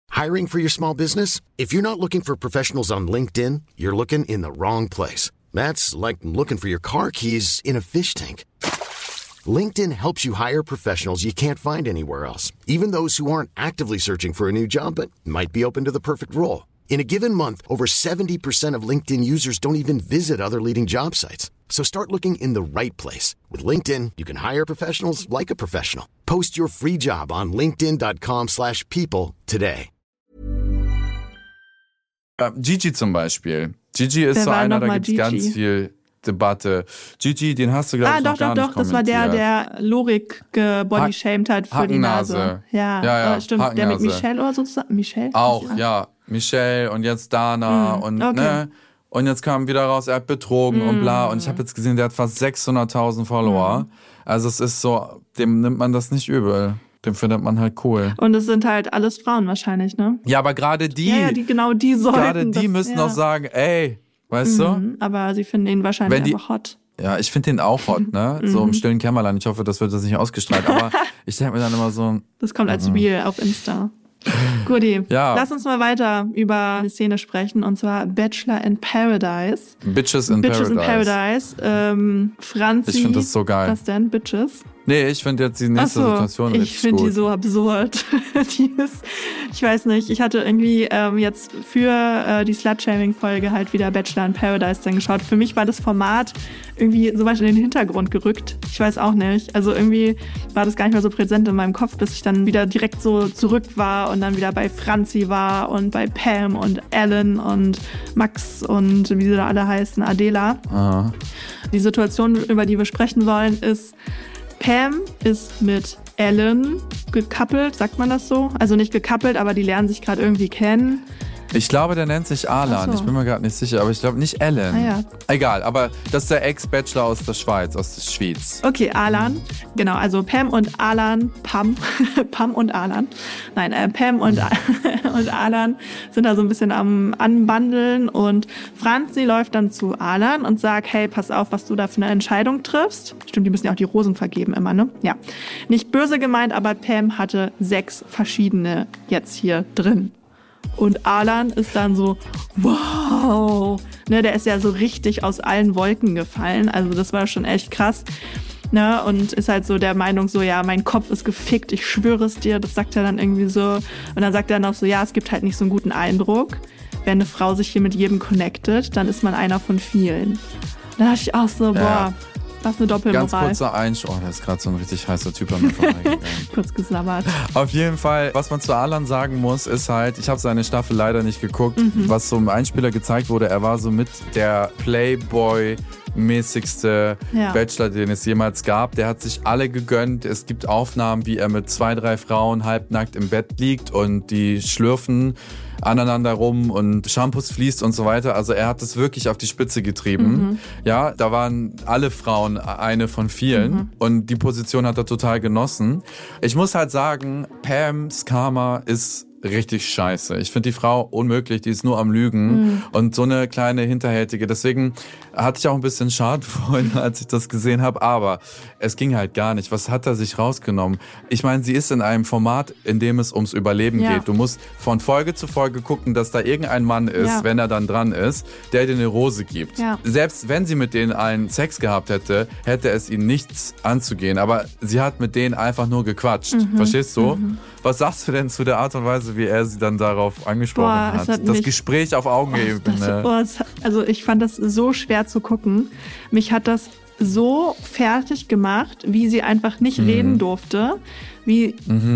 Hiring for your small business? If you're not looking for professionals on LinkedIn, you're looking in the wrong place. That's like looking for your car keys in a fish tank. LinkedIn helps you hire professionals you can't find anywhere else, even those who aren't actively searching for a new job but might be open to the perfect role. In a given month, over 70% of LinkedIn users don't even visit other leading job sites. So start looking in the right place. With LinkedIn, you can hire professionals like a professional. Post your free job on linkedin.com slash people today. äh, Gigi zum Beispiel. Gigi ist Wer so einer, da mal gibt's ganz viel Debatte. Gigi, den hast du, glaube Ah, ich, doch, noch gar doch, nicht doch, das war der, kommentiert. der Lorik gebodyshamed hat für die Nase. Ja, Ja, ja, äh, stimmt. Der mit Michelle oder so zusammen. Michelle? Auch, Ja. Michelle und jetzt Dana und okay. ne. Und jetzt kam wieder raus, er hat betrogen und bla. Und ich habe jetzt gesehen, der hat fast 600.000 Follower. Also es ist so, dem nimmt man das nicht übel. Dem findet man halt cool. Und es sind halt alles Frauen wahrscheinlich, ne? Ja, aber gerade die, ja, ja, die genau die sollten. gerade die das, müssen ja. auch sagen, ey, weißt Mhm, Aber sie finden ihn wahrscheinlich Wenn die- einfach hot. du? Ja, ich finde den auch hot, ne? So Mhm. im stillen Kämmerlein. Ich hoffe, das wird jetzt nicht ausgestrahlt. Aber ich denke mir dann immer so, Das kommt als Reel auf Insta. Guti. Ja. lass uns mal weiter über eine Szene sprechen und zwar Bachelor in Paradise. Bitches in Bitches Paradise. in Paradise. Ähm, Franzi. Ich find das so geil. Was denn? Bitches? Nee, ich finde jetzt die nächste so, Situation ich richtig finde gut. die so absurd. die ist, ich weiß nicht, ich hatte irgendwie ähm, jetzt für äh, die Slut-Shaming-Folge halt wieder Bachelor in Paradise dann geschaut. Für mich war das Format irgendwie so weit in den Hintergrund gerückt. Ich weiß auch nicht. Also irgendwie war das gar nicht mehr so präsent in meinem Kopf, bis ich dann wieder direkt so zurück war und dann wieder bei Franzi war und bei Pam und Ellen und Max und wie sie da alle heißen, Adela. Aha. Die Situation, über die wir sprechen wollen, ist, Pam ist mit Ellen gekappelt, sagt man das so? Also nicht gekappelt, aber die lernen sich gerade irgendwie kennen. Ich glaube, der nennt sich Alan. So. Ich bin mir gerade nicht sicher, aber ich glaube nicht Ellen. Ah ja. Egal, aber das ist der Ex-Bachelor aus der Schweiz, aus der Schweiz. Okay, Alan. Genau, also Pam und Alan, Pam, Pam und Alan. Nein, äh, Pam und, und Alan sind da so ein bisschen am Anbandeln und Franzi läuft dann zu Alan und sagt, hey, pass auf, was du da für eine Entscheidung triffst. Stimmt, die müssen ja auch die Rosen vergeben immer, ne? Ja. Nicht böse gemeint, aber Pam hatte sechs verschiedene jetzt hier drin. Und Alan ist dann so, wow. Ne, der ist ja so richtig aus allen Wolken gefallen. Also das war schon echt krass. Ne, und ist halt so der Meinung, so, ja, mein Kopf ist gefickt, ich schwöre es dir. Das sagt er dann irgendwie so. Und dann sagt er noch so, ja, es gibt halt nicht so einen guten Eindruck. Wenn eine Frau sich hier mit jedem connectet, dann ist man einer von vielen. Da dachte ich auch so, boah, Ja. Was eine Ganz Doppelmoral. kurzer Einsch... Oh, da ist gerade so ein richtig heißer Typ an mir vorbeigegangen. Kurz gesabbert. Auf jeden Fall, was man zu Alan sagen muss, ist halt, ich habe seine Staffel leider nicht geguckt, Mhm. was so im Einspieler gezeigt wurde, er war so mit der Playboy mäßigste Ja. Bachelor, den es jemals gab. Der hat sich alle gegönnt. Es gibt Aufnahmen, wie er mit zwei, drei Frauen halbnackt im Bett liegt und die schlürfen aneinander rum und Shampoos fließt und so weiter. Also er hat es wirklich auf die Spitze getrieben. Ja, da waren alle Frauen eine von vielen und die Position hat er total genossen. Ich muss halt sagen, Pams Karma ist richtig scheiße. Ich finde die Frau unmöglich, die ist nur am Lügen und so eine kleine Hinterhältige. Deswegen hatte ich auch ein bisschen Schad vorhin, als ich das gesehen habe, aber es ging halt gar nicht. Was hat er sich rausgenommen? Ich meine, sie ist in einem Format, in dem es ums Überleben Ja. geht. Du musst von Folge zu Folge gucken, dass da irgendein Mann ist, Ja. wenn er dann dran ist, der dir eine Rose gibt. Ja. Selbst wenn sie mit denen allen Sex gehabt hätte, hätte es ihnen nichts anzugehen. Aber sie hat mit denen einfach nur gequatscht. Mhm. Verstehst du? Was sagst du denn zu der Art und Weise, wie er sie dann darauf angesprochen Boah, hat? hat Das mich- Gespräch auf Das, Augenebene. oh, es, also ich fand das so schwer zu gucken. Mich hat das so fertig gemacht, wie sie einfach nicht Mhm. reden durfte, wie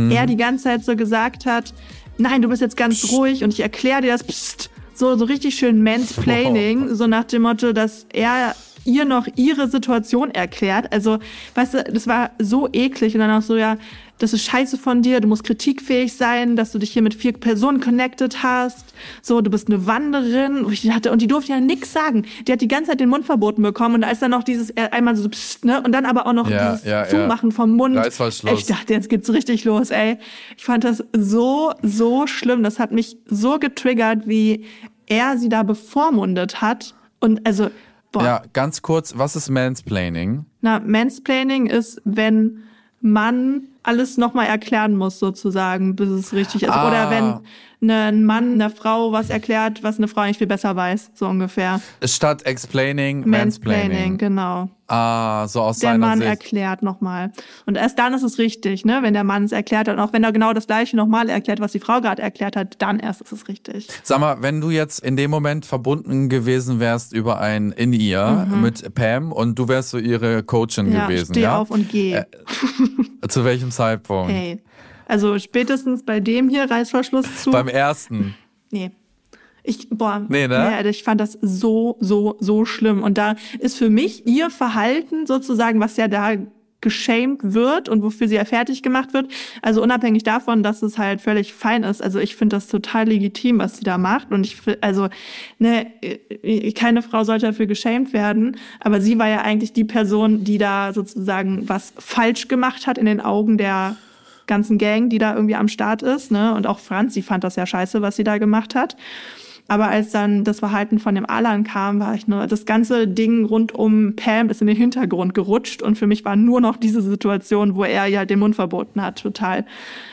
er die ganze Zeit so gesagt hat, nein, du bist jetzt ganz ruhig und ich erkläre dir das, psst, so, so richtig schön Mansplaining, so nach dem Motto, dass er ihr noch ihre Situation erklärt. Also, weißt du, das war so eklig und dann auch so, ja, das ist scheiße von dir, du musst kritikfähig sein, dass du dich hier mit vier Personen connected hast. So, du bist eine Wanderin. Und ich hatte, und die durfte ja nichts sagen. Die hat die ganze Zeit den Mund verboten bekommen und da ist dann noch dieses äh, einmal so psst, ne? Und dann aber auch noch Ja, dieses ja, ja. Zumachen vom Mund. Reißverschluss. Ich dachte, jetzt geht's richtig los, ey. Ich fand das so, so schlimm. Das hat mich so getriggert, wie er sie da bevormundet hat. Und also, boah. Ja, ganz kurz, was ist Mansplaining? Na, Mansplaining ist, wenn man alles nochmal erklären muss, sozusagen, bis es richtig ist. Ah. Oder wenn ne, ein Mann einer Frau was erklärt, was eine Frau eigentlich viel besser weiß, so ungefähr. Statt explaining, Mansplaining, mansplaining. genau. Ah, so aus Der seiner Mann Sicht. erklärt nochmal. Und erst dann ist es richtig, ne? Wenn der Mann es erklärt hat und auch wenn er genau das gleiche nochmal erklärt, was die Frau gerade erklärt hat, dann erst ist es richtig. Sag mal, wenn du jetzt in dem Moment verbunden gewesen wärst über ein in ihr mit Pam und du wärst so ihre Coachin Mhm. Ja, gewesen, steh ja? auf und geh. Zu welchem Zeitpunkt? Hey. Also spätestens bei dem hier Reißverschluss zu. Beim ersten. Nee. Ich, boah, Nee, ne? also ich fand das so, so, so schlimm. Und da ist für mich ihr Verhalten sozusagen, was ja da geschämt wird und wofür sie ja fertig gemacht wird. Also unabhängig davon, dass es halt völlig fein ist. Also ich finde das total legitim, was sie da macht. Und ich also ne, äh, keine Frau sollte dafür geschämt werden. Aber sie war ja eigentlich die Person, die da sozusagen was falsch gemacht hat in den Augen der ganzen Gang, die da irgendwie am Start ist. Ne? Und auch Franz, sie fand das ja scheiße, was sie da gemacht hat. Aber als dann das Verhalten von dem Alan kam, war ich nur, das ganze Ding rund um Pam ist in den Hintergrund gerutscht und für mich war nur noch diese Situation, wo er ja den Mund verboten hat, total.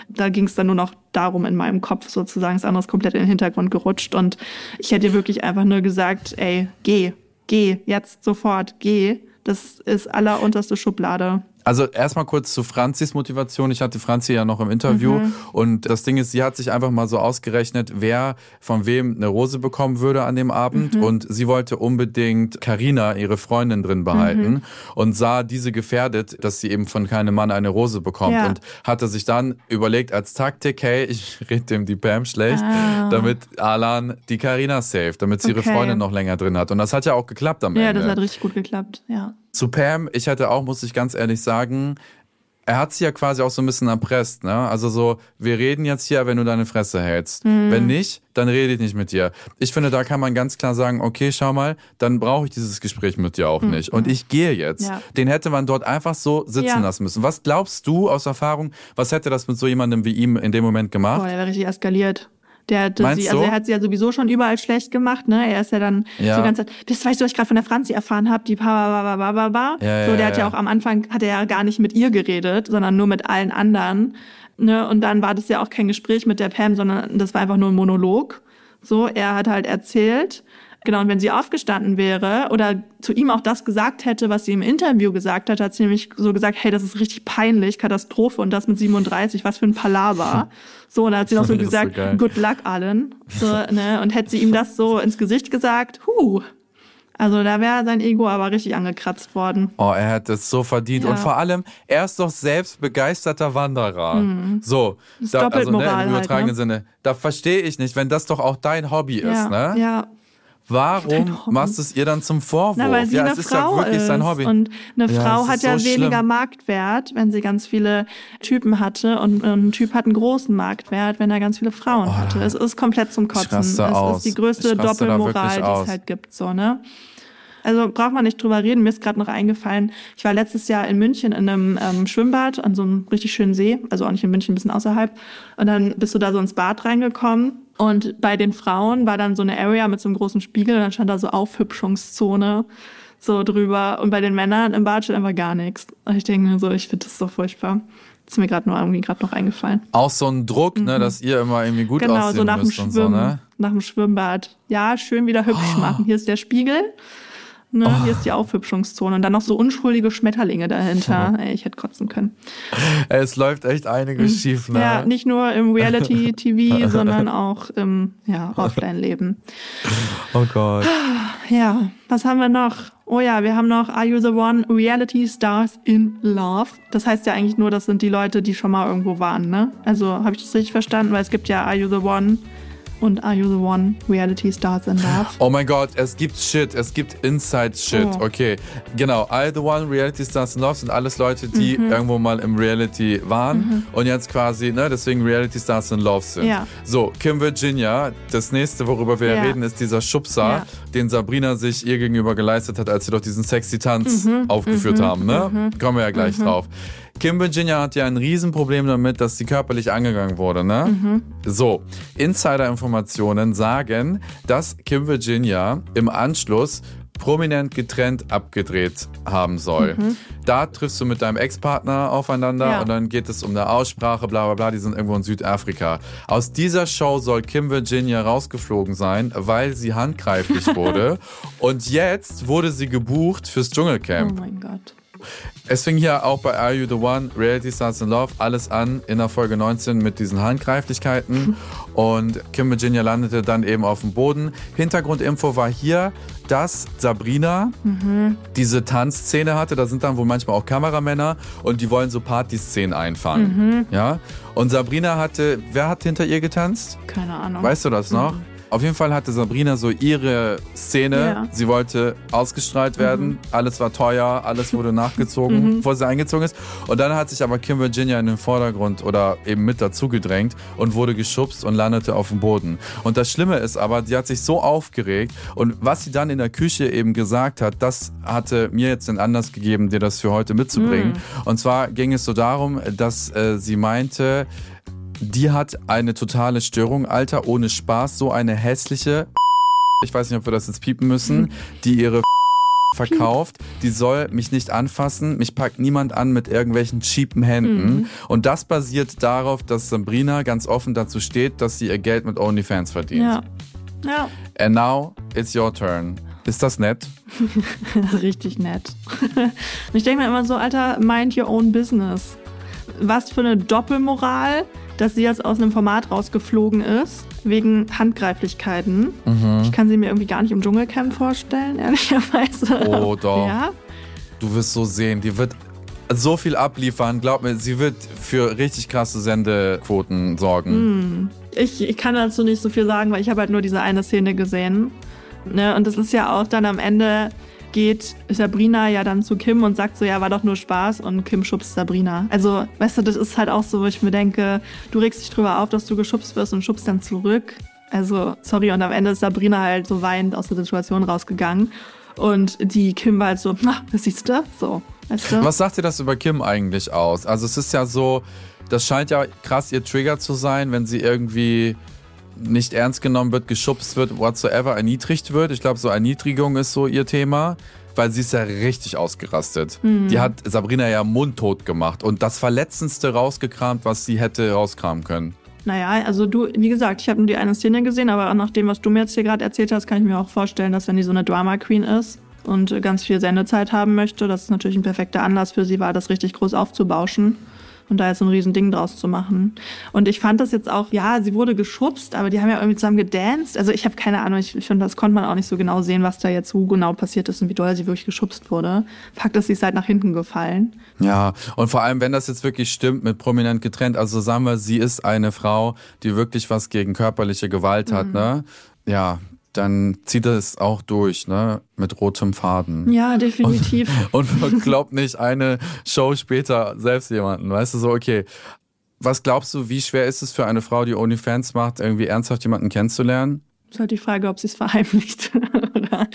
Da ging es dann nur noch darum in meinem Kopf sozusagen, das andere ist komplett in den Hintergrund gerutscht und ich hätte wirklich einfach nur gesagt, ey, geh, geh, jetzt sofort, geh. Das ist allerunterste Schublade. Also erstmal kurz zu Franzis Motivation. Ich hatte Franzi ja noch im Interview Mhm. und das Ding ist, sie hat sich einfach mal so ausgerechnet, wer von wem eine Rose bekommen würde an dem Abend Mhm. und sie wollte unbedingt Karina, ihre Freundin, drin behalten Mhm. und sah diese gefährdet, dass sie eben von keinem Mann eine Rose bekommt Ja. und hatte sich dann überlegt als Taktik, hey, ich rede dem die Pam schlecht, Ah. damit Alan die Karina saved, damit sie ihre Okay. Freundin noch länger drin hat und das hat ja auch geklappt am Ja, Ende. das hat richtig gut geklappt, ja. Zu Pam, ich hätte auch, muss ich ganz ehrlich sagen, er hat sie ja quasi auch so ein bisschen erpresst, ne? Also so, wir reden jetzt hier, wenn du deine Fresse hältst. Mhm. Wenn nicht, dann rede ich nicht mit dir. Ich finde, da kann man ganz klar sagen, okay, schau mal, dann brauche ich dieses Gespräch mit dir auch nicht. Und ich gehe jetzt. Mhm. Ja. Den hätte man dort einfach so sitzen Ja. lassen müssen. Was glaubst du aus Erfahrung, was hätte das mit so jemandem wie ihm in dem Moment gemacht? Boah, der wäre richtig eskaliert. Der hatte Meinst sie, also er hat sie ja sowieso schon überall schlecht gemacht, ne? Er ist ja dann Ja. die ganze Zeit, das weißt du, was ich gerade von der Franzi erfahren habe, die ba ba ba ba ba ba. Ja, So, ja, der hat ja ja. auch am Anfang hat er ja gar nicht mit ihr geredet, sondern nur mit allen anderen. Ne? Und dann war das ja auch kein Gespräch mit der Pam, sondern das war einfach nur ein Monolog. So, er hat halt erzählt. Genau, und wenn sie aufgestanden wäre oder zu ihm auch das gesagt hätte, was sie im Interview gesagt hat, hat sie nämlich so gesagt, hey, das ist richtig peinlich, Katastrophe und das mit 37, was für ein Palaver. So, und dann hat sie noch so ist so gesagt, geil. good luck, Alan. So, ne, und hätte sie ihm das so ins Gesicht gesagt, huh. Also da wäre sein Ego aber richtig angekratzt worden. Oh, er hat es so verdient. Ja. Und vor allem, er ist doch selbst begeisterter Wanderer. So, Das ist da, also ne, im halt, übertragenen ne? Sinne. Da verstehe ich nicht, wenn das doch auch dein Hobby ist, ja, ne? ja. Warum machst du es ihr dann zum Vorwurf? Na, weil sie ja, eine es ist Frau ja wirklich ist. sein Hobby. Und eine Ja, Frau hat ja so weniger schlimm. Marktwert, wenn sie ganz viele Typen hatte. Und ein Typ hat einen großen Marktwert, wenn er ganz viele Frauen hatte. Es ist komplett zum Kotzen. Oh, es aus. ist die größte Doppelmoral, die es halt gibt. So, ne? Also braucht man nicht drüber reden. Mir ist gerade noch eingefallen, ich war letztes Jahr in München in einem ähm, Schwimmbad an so einem richtig schönen See, also auch nicht in München, ein bisschen außerhalb. Und dann bist du da so ins Bad reingekommen und bei den Frauen war dann so eine Area mit so einem großen Spiegel und dann stand da so Aufhübschungszone so drüber. Und bei den Männern im Bad steht einfach gar nichts. Und ich denke mir so, ich finde das so furchtbar. Das ist mir gerade nur irgendwie gerade noch eingefallen. Auch so ein Druck, ne, dass ihr immer irgendwie gut Mhm. Genau, aussehen so nach dem müsst und Schwimmen, so, ne? nach dem Schwimmbad. Ja, schön wieder hübsch machen. Hier ist der Spiegel. Ne, Hier ist die Aufhübschungszone und dann noch so unschuldige Schmetterlinge dahinter. Ey, ich hätte kotzen können. Es läuft echt einiges schief, ne? Ja, nicht nur im Reality-TV, sondern auch im ja, Offline-Leben. Oh Gott. Ja, was haben wir noch? Oh ja, wir haben noch Are You the One? Reality Stars in Love. Das heißt ja eigentlich nur, das sind die Leute, die schon mal irgendwo waren, ne? Also habe ich das richtig verstanden? Weil es gibt ja Are You the One und Are You the One? Reality Stars in Love. Oh mein Gott, es gibt Shit, es gibt Inside-Shit. Oh. Okay, genau. All the One Reality Stars in Love sind alles Leute, die Mhm. irgendwo mal im Reality waren und jetzt quasi, ne, deswegen Reality Stars in Love sind. Ja. So, Kim Virginia, das nächste, worüber wir Ja. reden, ist dieser Schubser, Ja. den Sabrina sich ihr gegenüber geleistet hat, als sie doch diesen sexy Tanz Mhm. aufgeführt haben, ne? Kommen wir ja gleich drauf. Kim Virginia hat ja ein Riesenproblem damit, dass sie körperlich angegangen wurde, ne? Mhm. So, Insider-Informationen sagen, dass Kim Virginia im Anschluss prominent getrennt abgedreht haben soll. Da triffst du mit deinem Ex-Partner aufeinander Mhm. Ja. und dann geht es um eine Aussprache, bla bla bla, die sind irgendwo in Südafrika. Aus dieser Show soll Kim Virginia rausgeflogen sein, weil sie handgreiflich wurde. und jetzt wurde sie gebucht fürs Oh Dschungelcamp. mein Gott. Es fing hier auch bei Are You The One, Reality Stars in Love, alles an in der Folge 19 mit diesen Handgreiflichkeiten. Und Kim Virginia landete dann eben auf dem Boden. Hintergrundinfo war hier, dass Sabrina diese Tanzszene hatte. Da sind dann wohl manchmal auch Kameramänner und die wollen so Partyszenen einfangen. Ja? Und Sabrina hatte, wer hat hinter ihr getanzt? Keine Ahnung. Weißt du das noch? Auf jeden Fall hatte Sabrina so ihre Szene. Ja. Mhm. Sie wollte ausgestrahlt werden. Alles war teuer, alles wurde nachgezogen, bevor sie eingezogen ist. Und dann hat sich aber Kim Virginia in den Vordergrund oder eben mit dazu gedrängt und wurde geschubst und landete auf dem Boden. Und das Schlimme ist aber, die hat sich so aufgeregt und was sie dann in der Küche eben gesagt hat, das hatte mir jetzt den Anlass gegeben, dir das für heute mitzubringen. Und zwar ging es so darum, dass äh, sie meinte, die hat eine totale Störung, Alter, ohne Spaß, so eine hässliche, ich weiß nicht, ob wir das jetzt piepen müssen, die ihre verkauft, die soll mich nicht anfassen, mich packt niemand an mit irgendwelchen cheapen Händen. Und das basiert darauf, dass Sabrina ganz offen dazu steht, dass sie ihr Geld mit OnlyFans verdient. Ja. Ja. And now it's your turn. Ist das nett? Richtig nett. Ich denke mir immer so, Alter, mind your own business. Was für eine Doppelmoral, dass sie jetzt aus einem Format rausgeflogen ist, wegen Handgreiflichkeiten. Mhm. Ich kann sie mir irgendwie gar nicht im Dschungelcamp vorstellen, ehrlicherweise. Oh, doch. Ja? Du wirst so sehen, die wird so viel abliefern. Glaub mir, sie wird für richtig krasse Sendequoten sorgen. Ich, ich kann dazu nicht so viel sagen, weil ich habe halt nur diese eine Szene gesehen. Ne? Und das ist ja auch dann am Ende geht Sabrina ja dann zu Kim und sagt so, ja, war doch nur Spaß und Kim schubst Sabrina. Also, weißt du, das ist halt auch so, wo ich mir denke, du regst dich drüber auf, dass du geschubst wirst und schubst dann zurück. Also, sorry, und am Ende ist Sabrina halt so weinend aus der Situation rausgegangen. Und die Kim war halt so, na, das siehst du? So, weißt du? Was sagt dir das über Kim eigentlich aus? Also es ist ja so, das scheint ja krass ihr Trigger zu sein, wenn sie irgendwie nicht ernst genommen wird, geschubst wird, whatsoever, erniedrigt wird. Ich glaube, so Erniedrigung ist so ihr Thema, weil sie ist ja richtig ausgerastet. Die hat Sabrina ja mundtot gemacht und das Verletzendste rausgekramt, was sie hätte rauskramen können. Naja, also du, wie gesagt, ich habe nur die eine Szene gesehen, aber nach dem, was du mir jetzt hier gerade erzählt hast, kann ich mir auch vorstellen, dass wenn die so eine Drama Queen ist und ganz viel Sendezeit haben möchte, dass es natürlich ein perfekter Anlass für sie war, das richtig groß aufzubauschen und da jetzt so ein riesen Ding draus zu machen. Und ich fand das jetzt auch, ja, sie wurde geschubst, aber die haben ja irgendwie zusammen gedanced. Also ich habe keine Ahnung, ich, ich finde, das konnte man auch nicht so genau sehen, was da jetzt so genau passiert ist und wie doll sie wirklich geschubst wurde. Fakt ist, sie ist halt nach hinten gefallen. Ja, und vor allem, wenn das jetzt wirklich stimmt, mit prominent getrennt, also sagen wir, sie ist eine Frau, die wirklich was gegen körperliche Gewalt hat, ne? Ja, dann zieht es auch durch, ne? Mit rotem Faden. Ja, definitiv. Und glaubt nicht eine Show später selbst jemanden, weißt du, so, okay. Was glaubst du, wie schwer ist es für eine Frau, die OnlyFans macht, irgendwie ernsthaft jemanden kennenzulernen? ist halt die Frage, ob sie es verheimlicht oder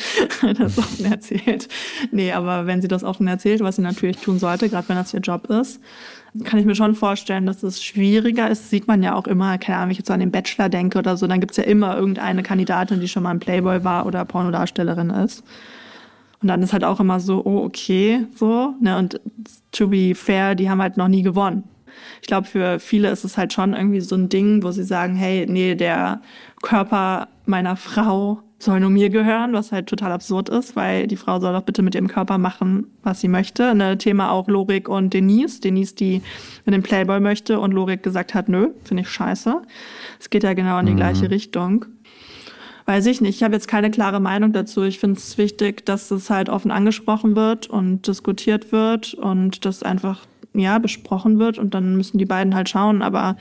das offen erzählt. Nee, aber wenn sie das offen erzählt, was sie natürlich tun sollte, gerade wenn das ihr Job ist, kann ich mir schon vorstellen, dass es schwieriger ist. Sieht man ja auch immer, keine Ahnung, wenn ich jetzt so an den Bachelor denke oder so, dann gibt's ja immer irgendeine Kandidatin, die schon mal ein Playboy war oder Pornodarstellerin ist. Und dann ist halt auch immer so, oh, okay, so. Ne? Und to be fair, die haben halt noch nie gewonnen. Ich glaube, für viele ist es halt schon irgendwie so ein Ding, wo sie sagen, hey, nee, der Körper meiner Frau soll nur mir gehören, was halt total absurd ist, weil die Frau soll doch bitte mit ihrem Körper machen, was sie möchte. Ne, Thema auch Lorik und Denise. Denise, die in den Playboy möchte und Lorik gesagt hat, nö, finde ich scheiße. Es geht ja genau in die gleiche Richtung. Weiß ich nicht. Ich habe jetzt keine klare Meinung dazu. Ich finde es wichtig, dass es halt offen angesprochen wird und diskutiert wird und das einfach ja besprochen wird und dann müssen die beiden halt schauen. Aber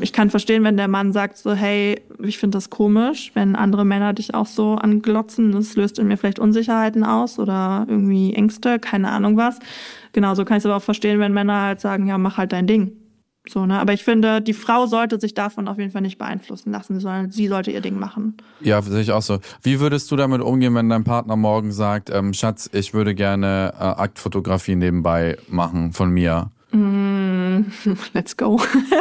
ich kann verstehen, wenn der Mann sagt so, hey, ich finde das komisch, wenn andere Männer dich auch so anglotzen, das löst in mir vielleicht Unsicherheiten aus oder irgendwie Ängste, keine Ahnung was. Genauso kann ich es aber auch verstehen, wenn Männer halt sagen, ja, mach halt dein Ding. So, ne? Aber ich finde, die Frau sollte sich davon auf jeden Fall nicht beeinflussen lassen, sondern sie sollte ihr Ding machen. Ja, sehe ich auch so. Wie würdest du damit umgehen, wenn dein Partner morgen sagt, ähm, Schatz, ich würde gerne äh, Aktfotografie nebenbei machen von mir? Mm, let's go.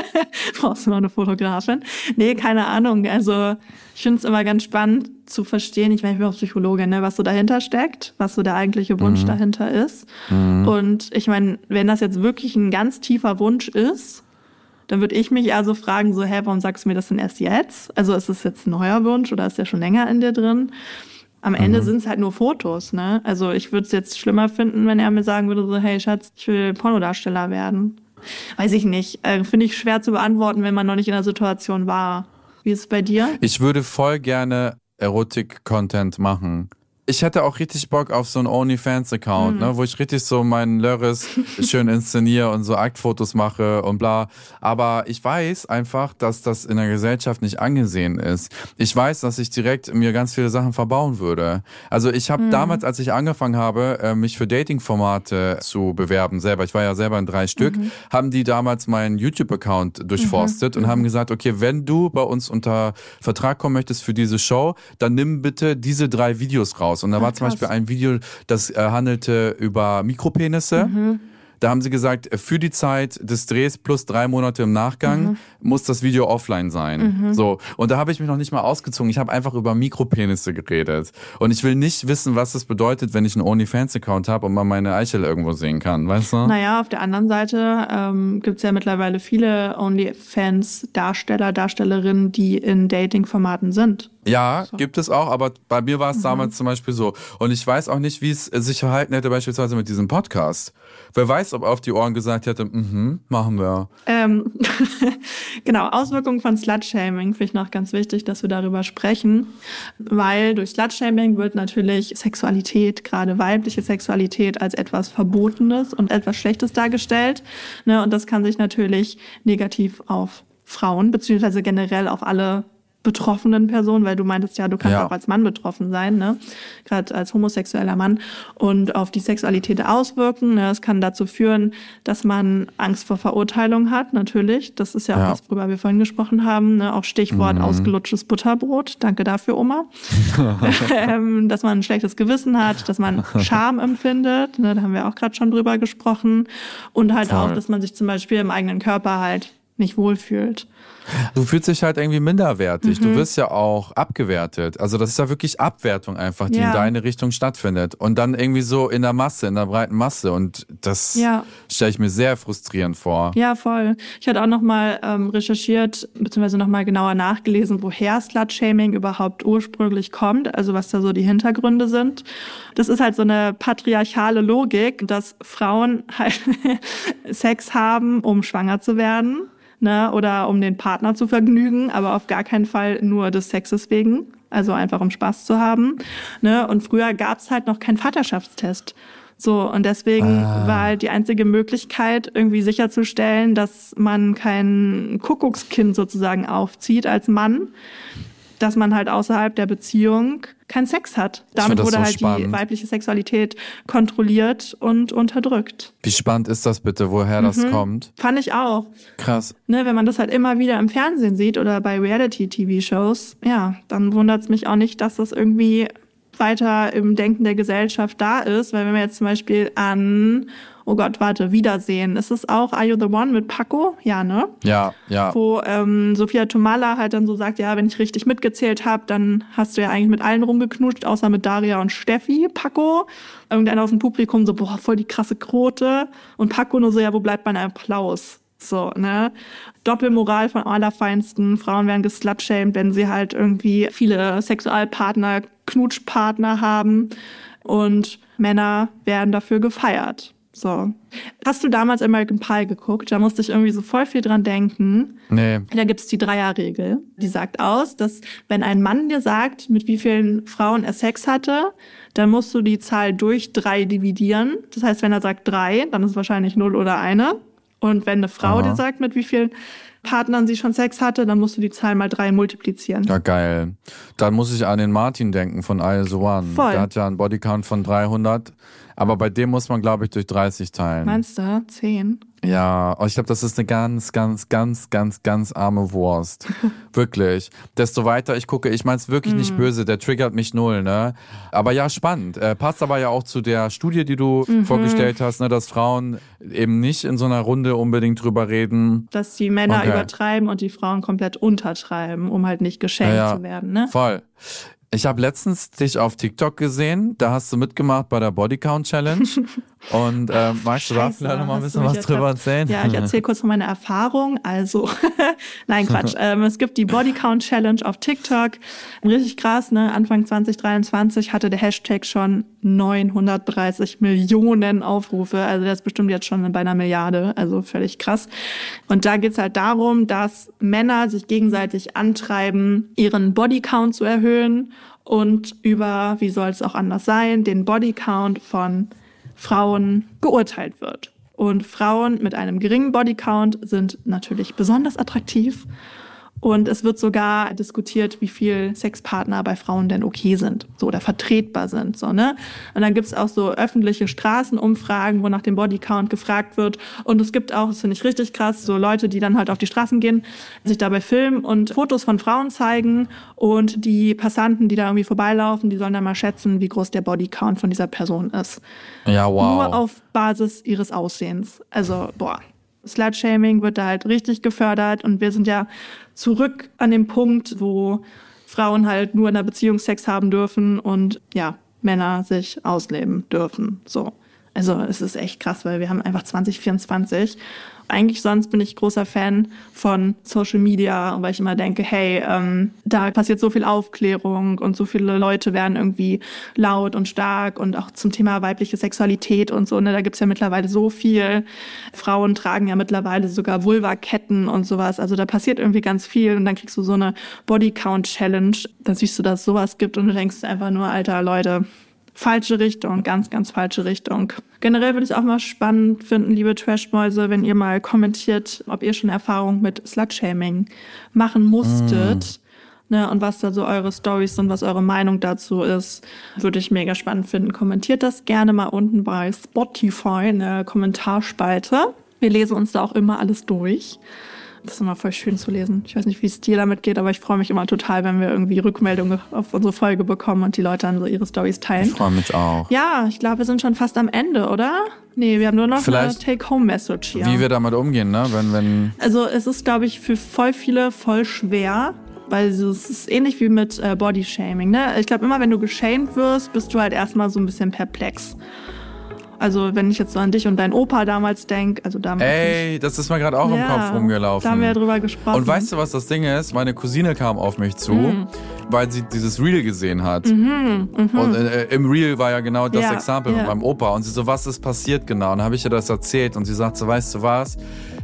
Brauchst du noch eine Fotografin? Nee, keine Ahnung. Also ich finde es immer ganz spannend zu verstehen, ich meine, ich bin auch Psychologin, ne, was so dahinter steckt, was so der eigentliche Wunsch mhm. dahinter ist. Mhm. Und ich meine, wenn das jetzt wirklich ein ganz tiefer Wunsch ist, dann würde ich mich eher so fragen, so, hä, warum sagst du mir das denn erst jetzt? Also ist es jetzt ein neuer Wunsch oder ist der schon länger in dir drin? Am Ende mhm. sind es halt nur Fotos, ne? Also ich würde es jetzt schlimmer finden, wenn er mir sagen würde, so, hey Schatz, ich will Pornodarsteller werden. Weiß ich nicht. Äh, Finde ich schwer zu beantworten, wenn man noch nicht in der Situation war. Wie ist es bei dir? Ich würde voll gerne Erotik-Content machen. Ich hätte auch richtig Bock auf so einen OnlyFans-Account, mhm. ne, wo ich richtig so meinen Lörres schön inszeniere und so Aktfotos mache und bla. Aber ich weiß einfach, dass das in der Gesellschaft nicht angesehen ist. Ich weiß, dass ich direkt mir ganz viele Sachen verbauen würde. Also ich habe mhm. damals, als ich angefangen habe, äh, mich für Dating-Formate zu bewerben, selber, ich war ja selber in drei Stück, mhm. haben die damals meinen YouTube-Account durchforstet mhm. und haben mhm. gesagt, okay, wenn du bei uns unter Vertrag kommen möchtest für diese Show, dann nimm bitte diese drei Videos raus raus. Und da Ach, war zum krass. Beispiel ein Video, das äh, handelte über Mikropenisse. Mhm. Da haben sie gesagt, für die Zeit des Drehs plus drei Monate im Nachgang mhm. muss das Video offline sein. Mhm. So. Und da habe ich mich noch nicht mal ausgezogen. Ich habe einfach über Mikropenisse geredet. Und ich will nicht wissen, was das bedeutet, wenn ich einen OnlyFans-Account habe und man meine Eichel irgendwo sehen kann. Weißt du? Naja, auf der anderen Seite ähm, gibt es ja mittlerweile viele OnlyFans-Darsteller, Darstellerinnen, die in Dating-Formaten sind. Ja, so. gibt es auch, aber bei mir war es mhm. damals zum Beispiel so. Und ich weiß auch nicht, wie es sich verhalten hätte, beispielsweise mit diesem Podcast. Wer weiß, ob auf die Ohren gesagt hätte, mhm, machen wir. Ähm, genau, Auswirkungen von Slutshaming finde ich noch ganz wichtig, dass wir darüber sprechen, weil durch Slutshaming wird natürlich Sexualität, gerade weibliche Sexualität, als etwas Verbotenes und etwas Schlechtes dargestellt. Ne? Und das kann sich natürlich negativ auf Frauen beziehungsweise generell auf alle betroffenen Person, weil du meintest ja, du kannst ja. auch als Mann betroffen sein, ne? gerade als homosexueller Mann und auf die Sexualität auswirken. Ne? Es kann dazu führen, dass man Angst vor Verurteilung hat, natürlich. Das ist ja, ja. auch das, worüber wir vorhin gesprochen haben. Ne? Auch Stichwort mhm. ausgelutschtes Butterbrot. Danke dafür, Oma. ähm, dass man ein schlechtes Gewissen hat, dass man Scham empfindet. Ne? Da haben wir auch gerade schon drüber gesprochen. Und halt Voll. auch, dass man sich zum Beispiel im eigenen Körper halt nicht wohlfühlt. Du fühlst dich halt irgendwie minderwertig. Mhm. Du wirst ja auch abgewertet. Also das ist ja wirklich Abwertung einfach, die ja. in deine Richtung stattfindet. Und dann irgendwie so in der Masse, in der breiten Masse. Und das ja. stelle ich mir sehr frustrierend vor. Ja, voll. Ich hatte auch nochmal ähm, recherchiert, beziehungsweise nochmal genauer nachgelesen, woher Slut-Shaming überhaupt ursprünglich kommt. Also was da so die Hintergründe sind. Das ist halt so eine patriarchale Logik, dass Frauen halt Sex haben, um schwanger zu werden ne, oder um den Partner zu vergnügen, aber auf gar keinen Fall nur des Sexes wegen, also einfach um Spaß zu haben. Ne? Und früher gab's halt noch keinen Vaterschaftstest. So, und deswegen ah. war halt die einzige Möglichkeit, irgendwie sicherzustellen, dass man kein Kuckuckskind sozusagen aufzieht als Mann, dass man halt außerhalb der Beziehung keinen Sex hat. Damit wurde so halt spannend. die weibliche Sexualität kontrolliert und unterdrückt. Wie spannend ist das bitte, woher mhm. das kommt? Fand ich auch. Krass. Ne, wenn man das halt immer wieder im Fernsehen sieht oder bei Reality-TV-Shows, ja, dann wundert es mich auch nicht, dass das irgendwie weiter im Denken der Gesellschaft da ist. Weil wenn wir jetzt zum Beispiel an oh Gott, warte, Wiedersehen. Ist es auch Are You the One mit Paco? Ja, ne? Ja, ja. Wo ähm, Sophia Tomala halt dann so sagt, ja, wenn ich richtig mitgezählt habe, dann hast du ja eigentlich mit allen rumgeknutscht, außer mit Daria und Steffi, Paco. Irgendeiner aus dem Publikum so, boah, voll die krasse Krote. Und Paco nur so, ja, wo bleibt mein Applaus? So, ne? Doppelmoral von allerfeinsten. Frauen werden geslutshamed, wenn sie halt irgendwie viele Sexualpartner, Knutschpartner haben. Und Männer werden dafür gefeiert. So. Hast du damals American Pie geguckt? Da musste ich irgendwie so voll viel dran denken. Nee. Da gibt's die Dreierregel. Die sagt aus, dass wenn ein Mann dir sagt, mit wie vielen Frauen er Sex hatte, dann musst du die Zahl durch drei dividieren. Das heißt, wenn er sagt drei, dann ist es wahrscheinlich null oder eine. Und wenn eine Frau Aha. dir sagt, mit wie vielen Partnern sie schon Sex hatte, dann musst du die Zahl mal drei multiplizieren. Ja, geil. Dann muss ich an den Martin denken von I One. Voll. Der hat ja einen Bodycount von 300. Aber bei dem muss man, glaube ich, durch 30 teilen. Meinst du? 10? Ja, ich glaube, das ist eine ganz, ganz, ganz, ganz, ganz arme Wurst. wirklich. Desto weiter ich gucke, ich meine es wirklich nicht Mhm. böse, der triggert mich null, ne? Aber ja, spannend. Äh, passt aber ja auch zu der Studie, die du Mhm. vorgestellt hast, ne, dass Frauen eben nicht in so einer Runde unbedingt drüber reden. Dass die Männer Okay. übertreiben und die Frauen komplett untertreiben, um halt nicht geschenkt Ja, ja. zu werden, ne? Voll. Ich habe letztens dich auf TikTok gesehen, da hast du mitgemacht bei der Bodycount Challenge. Und ähm, magst du da vielleicht noch mal ein bisschen was drüber erzählen? Ja, ich erzähle kurz von meiner Erfahrung. Also, nein, Quatsch. ähm, es gibt die Bodycount Challenge auf TikTok. Richtig krass, ne? Anfang 2023 hatte der Hashtag schon 930 Millionen Aufrufe. Also der ist bestimmt jetzt schon bei einer Milliarde. Also völlig krass. Und da geht's halt darum, dass Männer sich gegenseitig antreiben, ihren Bodycount zu erhöhen und über, wie soll es auch anders sein, den Bodycount von Frauen geurteilt wird. Und Frauen mit einem geringen Bodycount sind natürlich besonders attraktiv. Und es wird sogar diskutiert, wie viel Sexpartner bei Frauen denn okay sind, so oder vertretbar sind, so ne. Und dann gibt's auch so öffentliche Straßenumfragen, wo nach dem Bodycount gefragt wird. Und es gibt auch, das finde ich richtig krass, so Leute, die dann halt auf die Straßen gehen, sich dabei filmen und Fotos von Frauen zeigen und die Passanten, die da irgendwie vorbeilaufen, die sollen dann mal schätzen, wie groß der Bodycount von dieser Person ist. Ja, wow. Nur auf Basis ihres Aussehens. Also, boah. Slut-Shaming wird da halt richtig gefördert und wir sind ja zurück an dem Punkt, wo Frauen halt nur in einer Beziehung Sex haben dürfen und ja, Männer sich ausleben dürfen. So. Also es ist echt krass, weil wir haben einfach 2024. Eigentlich sonst bin ich großer Fan von Social Media, weil ich immer denke, hey, ähm, da passiert so viel Aufklärung und so viele Leute werden irgendwie laut und stark und auch zum Thema weibliche Sexualität und so. Ne, da gibt's ja mittlerweile so viel. Frauen tragen ja mittlerweile sogar Vulva-Ketten und sowas. Also da passiert irgendwie ganz viel und dann kriegst du so eine Bodycount-Challenge. Da siehst du, dass sowas gibt und du denkst einfach nur, alter Leute, falsche Richtung, ganz, ganz falsche Richtung. Generell würde ich es auch mal spannend finden, liebe Trashmäuse, wenn ihr mal kommentiert, ob ihr schon Erfahrung mit Slutshaming machen musstet. Ne, und was da so eure Stories sind, was eure Meinung dazu ist, würde ich mega spannend finden. Kommentiert das gerne mal unten bei Spotify in der Kommentarspalte. Wir lesen uns da auch immer alles durch. Das ist immer voll schön zu lesen. Ich weiß nicht, wie es dir damit geht, aber ich freue mich immer total, wenn wir irgendwie Rückmeldungen auf unsere Folge bekommen und die Leute dann so ihre Stories teilen. Ich freue mich auch. Ja, ich glaube, wir sind schon fast am Ende, oder? Nee, wir haben nur noch Vielleicht- eine Take-Home-Message hier. Wie wir damit umgehen, ne? Wenn, wenn. Also es ist, glaube ich, für voll viele voll schwer, weil es ist ähnlich wie mit äh, Bodyshaming. Ne? Ich glaube, immer wenn du geschämt wirst, bist du halt erstmal so ein bisschen perplex. Also wenn ich jetzt so an dich und deinen Opa damals denk, also damals Ey, das ist mir gerade auch im Ja, Kopf rumgelaufen. da haben wir ja drüber gesprochen. Und weißt du, was das Ding ist? Meine Cousine kam auf mich zu, Mhm. weil sie dieses Reel gesehen hat. Und äh, im Reel war ja genau das Ja, Exempel ja. mit meinem Opa. Und sie so, was ist passiert genau? Und dann habe ich ihr das erzählt. Und sie sagt so, weißt du was?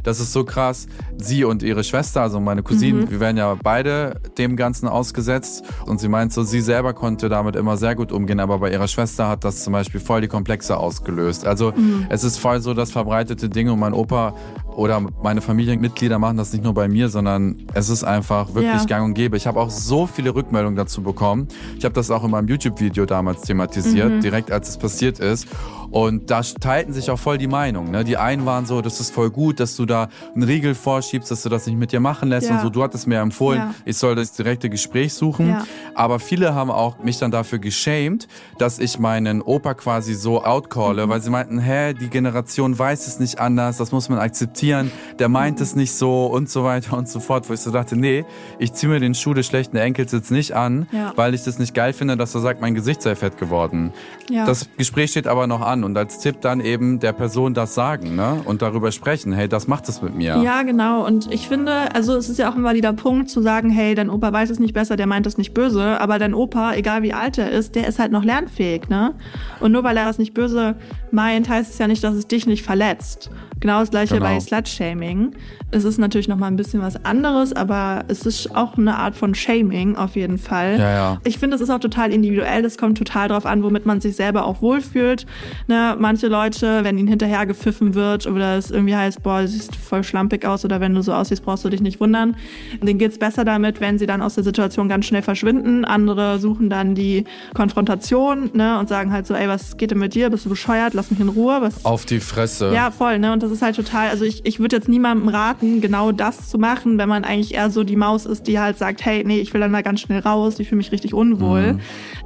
Das ist so krass. Sie und ihre Schwester, also meine Cousinen, Mhm. wir werden ja beide dem Ganzen ausgesetzt. Und sie meint so, sie selber konnte damit immer sehr gut umgehen. Aber bei ihrer Schwester hat das zum Beispiel voll die Komplexe ausgelöst. Also Mhm. es ist voll so das verbreitete Ding. Und mein Opa oder meine Familienmitglieder machen das nicht nur bei mir, sondern es ist einfach wirklich Ja. gang und gäbe. Ich habe auch so viele Rückmeldungen dazu bekommen. Ich habe das auch in meinem YouTube-Video damals thematisiert, Mhm. direkt als es passiert ist. Und da teilten sich auch voll die Meinungen. Ne? Die einen waren so, das ist voll gut, dass du da einen Riegel vorschiebst, dass du das nicht mit dir machen lässt Ja. und so. Du hattest mir empfohlen, Ja. ich soll das direkte Gespräch suchen. Ja. Aber viele haben auch mich dann dafür geschämt, dass ich meinen Opa quasi so outcalle, weil sie meinten, hä, die Generation weiß es nicht anders, das muss man akzeptieren, der meint es nicht so und so weiter und so fort. Wo ich so dachte, nee, ich ziehe mir den Schuh des schlechten Enkels jetzt nicht an, weil ich das nicht geil finde, dass er sagt, mein Gesicht sei fett geworden. Das Gespräch steht aber noch an und als Tipp dann eben der Person das sagen ne? und darüber sprechen, hey, das macht es mit mir. Ja, genau. Und ich finde, also es ist ja auch ein valider Punkt zu sagen, hey, dein Opa weiß es nicht besser, der meint es nicht böse, aber dein Opa, egal wie alt er ist, der ist halt noch lernfähig, ne? Und nur weil er es nicht böse meint, heißt es ja nicht, dass es dich nicht verletzt. Genau das gleiche Genau. bei Slut-Shaming. Es ist natürlich noch mal ein bisschen was anderes, aber es ist auch eine Art von Shaming auf jeden Fall. Ja, ja. Ich finde, es ist auch total individuell. Es kommt total drauf an, womit man sich selber auch wohlfühlt. Ne, manche Leute, wenn ihnen hinterher gepfiffen wird oder es irgendwie heißt, boah, du siehst voll schlampig aus oder wenn du so aussiehst, brauchst du dich nicht wundern. Denen geht's besser damit, wenn sie dann aus der Situation ganz schnell verschwinden. Andere suchen dann die Konfrontation ne, und sagen halt so, ey, was geht denn mit dir? Bist du bescheuert? Lass mich in Ruhe. Was Auf die Fresse. ja, voll, ne? Und das ist halt total, also ich, ich würde jetzt niemandem raten, genau das zu machen, wenn man eigentlich eher so die Maus ist, die halt sagt, hey, nee, ich will dann da ganz schnell raus, ich fühle mich richtig unwohl.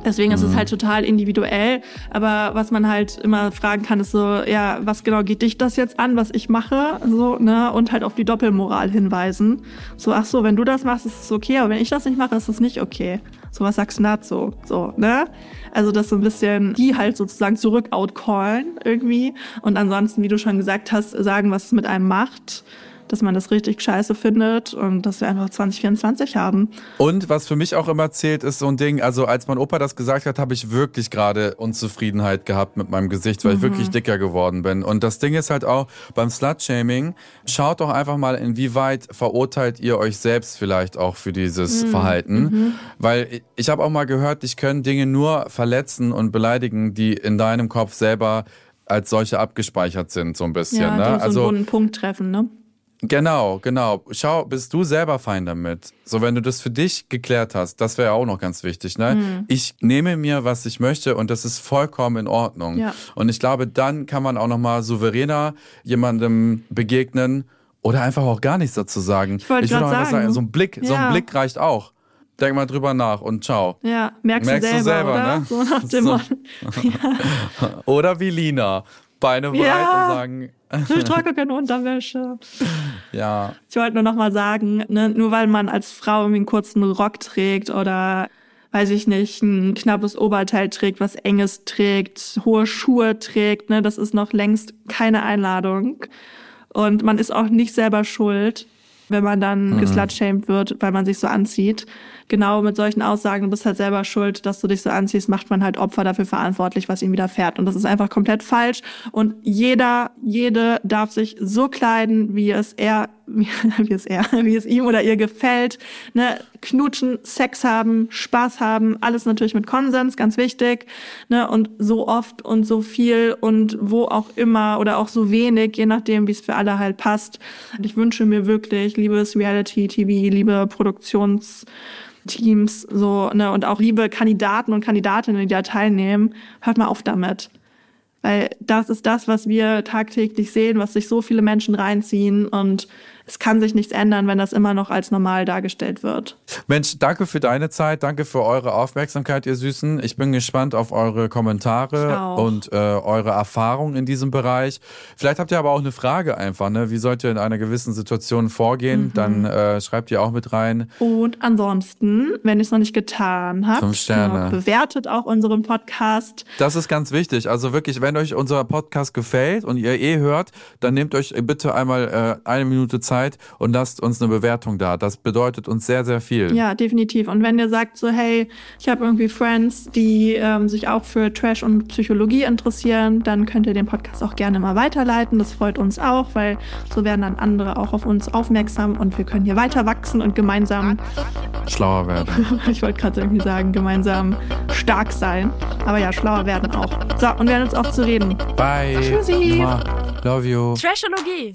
Deswegen ist es halt total individuell. Aber was man halt immer fragen kann, ist so, ja, was genau geht dich das jetzt an, was ich mache? So, ne? Und halt auf die Doppelmoral hinweisen. So, ach so, wenn du das machst, ist es okay, aber wenn ich das nicht mache, ist es nicht okay. So, was sagst du dazu? So, ne? Also das so ein bisschen, die halt sozusagen zurück outcallen irgendwie. Und ansonsten, wie du schon gesagt hast, sagen, was es mit einem macht, dass man das richtig scheiße findet und dass wir einfach 2024 haben. Und was für mich auch immer zählt, ist so ein Ding, also als mein Opa das gesagt hat, habe ich wirklich gerade Unzufriedenheit gehabt mit meinem Gesicht, weil ich wirklich dicker geworden bin. Und das Ding ist halt auch beim Slut-Shaming, schaut doch einfach mal, inwieweit verurteilt ihr euch selbst vielleicht auch für dieses Verhalten. Weil ich habe auch mal gehört, dich können Dinge nur verletzen und beleidigen, die in deinem Kopf selber als solche abgespeichert sind, so ein bisschen. Ja, ne? so also einen Punkt treffen, ne? Genau, genau. Schau, bist du selber fein damit? So, wenn du das für dich geklärt hast, das wäre auch noch ganz wichtig, ne? Mhm. Ich nehme mir, was ich möchte und das ist vollkommen in Ordnung. Ja. Und ich glaube, dann kann man auch noch mal souveräner jemandem begegnen oder einfach auch gar nichts dazu sagen. Ich wollte auch einfach sagen. so ein Blick, so Ja. ein Blick reicht auch. Denk mal drüber nach und ciao. Ja, merkst, Merkst du du selber, selber, oder? ne? So nach dem So. Motto. Oder wie Lina. Beine breit Ja. und sagen, Ich trage keine Unterwäsche. ja. Ich wollte nur noch mal sagen, ne, nur weil man als Frau irgendwie einen kurzen Rock trägt oder weiß ich nicht, ein knappes Oberteil trägt, was enges trägt, hohe Schuhe trägt, ne, das ist noch längst keine Einladung. Und man ist auch nicht selber schuld, wenn man dann Mhm. geslutshamed wird, weil man sich so anzieht. Genau mit solchen Aussagen, du bist halt selber schuld, dass du dich so anziehst, macht man halt Opfer dafür verantwortlich, was ihm widerfährt. Und das ist einfach komplett falsch. Und jeder, jede darf sich so kleiden, wie es er, wie es er, wie es ihm oder ihr gefällt. Ne? Knutschen, Sex haben, Spaß haben, alles natürlich mit Konsens, ganz wichtig. Ne? Und so oft und so viel und wo auch immer oder auch so wenig, je nachdem, wie es für alle halt passt. Und ich wünsche mir wirklich, liebes Reality-TV, liebe Produktions- Teams so ne und auch liebe Kandidaten und Kandidatinnen, die da teilnehmen, hört mal auf damit. Weil das ist das, was wir tagtäglich sehen, was sich so viele Menschen reinziehen und es kann sich nichts ändern, wenn das immer noch als normal dargestellt wird. Mensch, danke für deine Zeit, danke für eure Aufmerksamkeit, ihr Süßen. Ich bin gespannt auf eure Kommentare und äh, eure Erfahrungen in diesem Bereich. Vielleicht habt ihr aber auch eine Frage einfach, ne? Wie sollt ihr in einer gewissen Situation Mhm. vorgehen? Dann äh, schreibt ihr auch mit rein. Und ansonsten, wenn ihr es noch nicht getan habt, Fünf Sterne. genau, bewertet auch unseren Podcast. Das ist ganz wichtig. Also wirklich, wenn euch unser Podcast gefällt und ihr eh hört, dann nehmt euch bitte einmal äh, eine Minute Zeit und lasst uns eine Bewertung da. Das bedeutet uns sehr, sehr viel. Ja, definitiv. Und wenn ihr sagt so, hey, ich habe irgendwie Friends, die ähm, sich auch für Trash und Psychologie interessieren, dann könnt ihr den Podcast auch gerne mal weiterleiten. Das freut uns auch, weil so werden dann andere auch auf uns aufmerksam und wir können hier weiter wachsen und gemeinsam, Schlauer werden. ich wollte gerade irgendwie sagen, gemeinsam stark sein. Aber ja, schlauer werden auch. So, und wir hören uns auf zu reden. Bye. Tschüssi. Mua. Love you. Trashologie.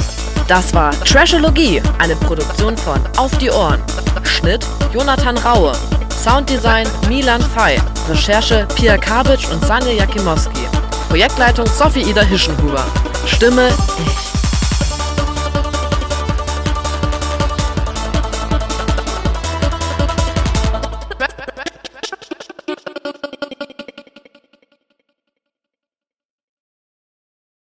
Das war Trashologie, eine Produktion von Auf die Ohren. Schnitt Jonathan Raue. Sounddesign Milan Fey. Recherche Pia Kabitsch und Sanja Jakimowski. Projektleitung Sophie Ida Hischenhuber. Stimme ich.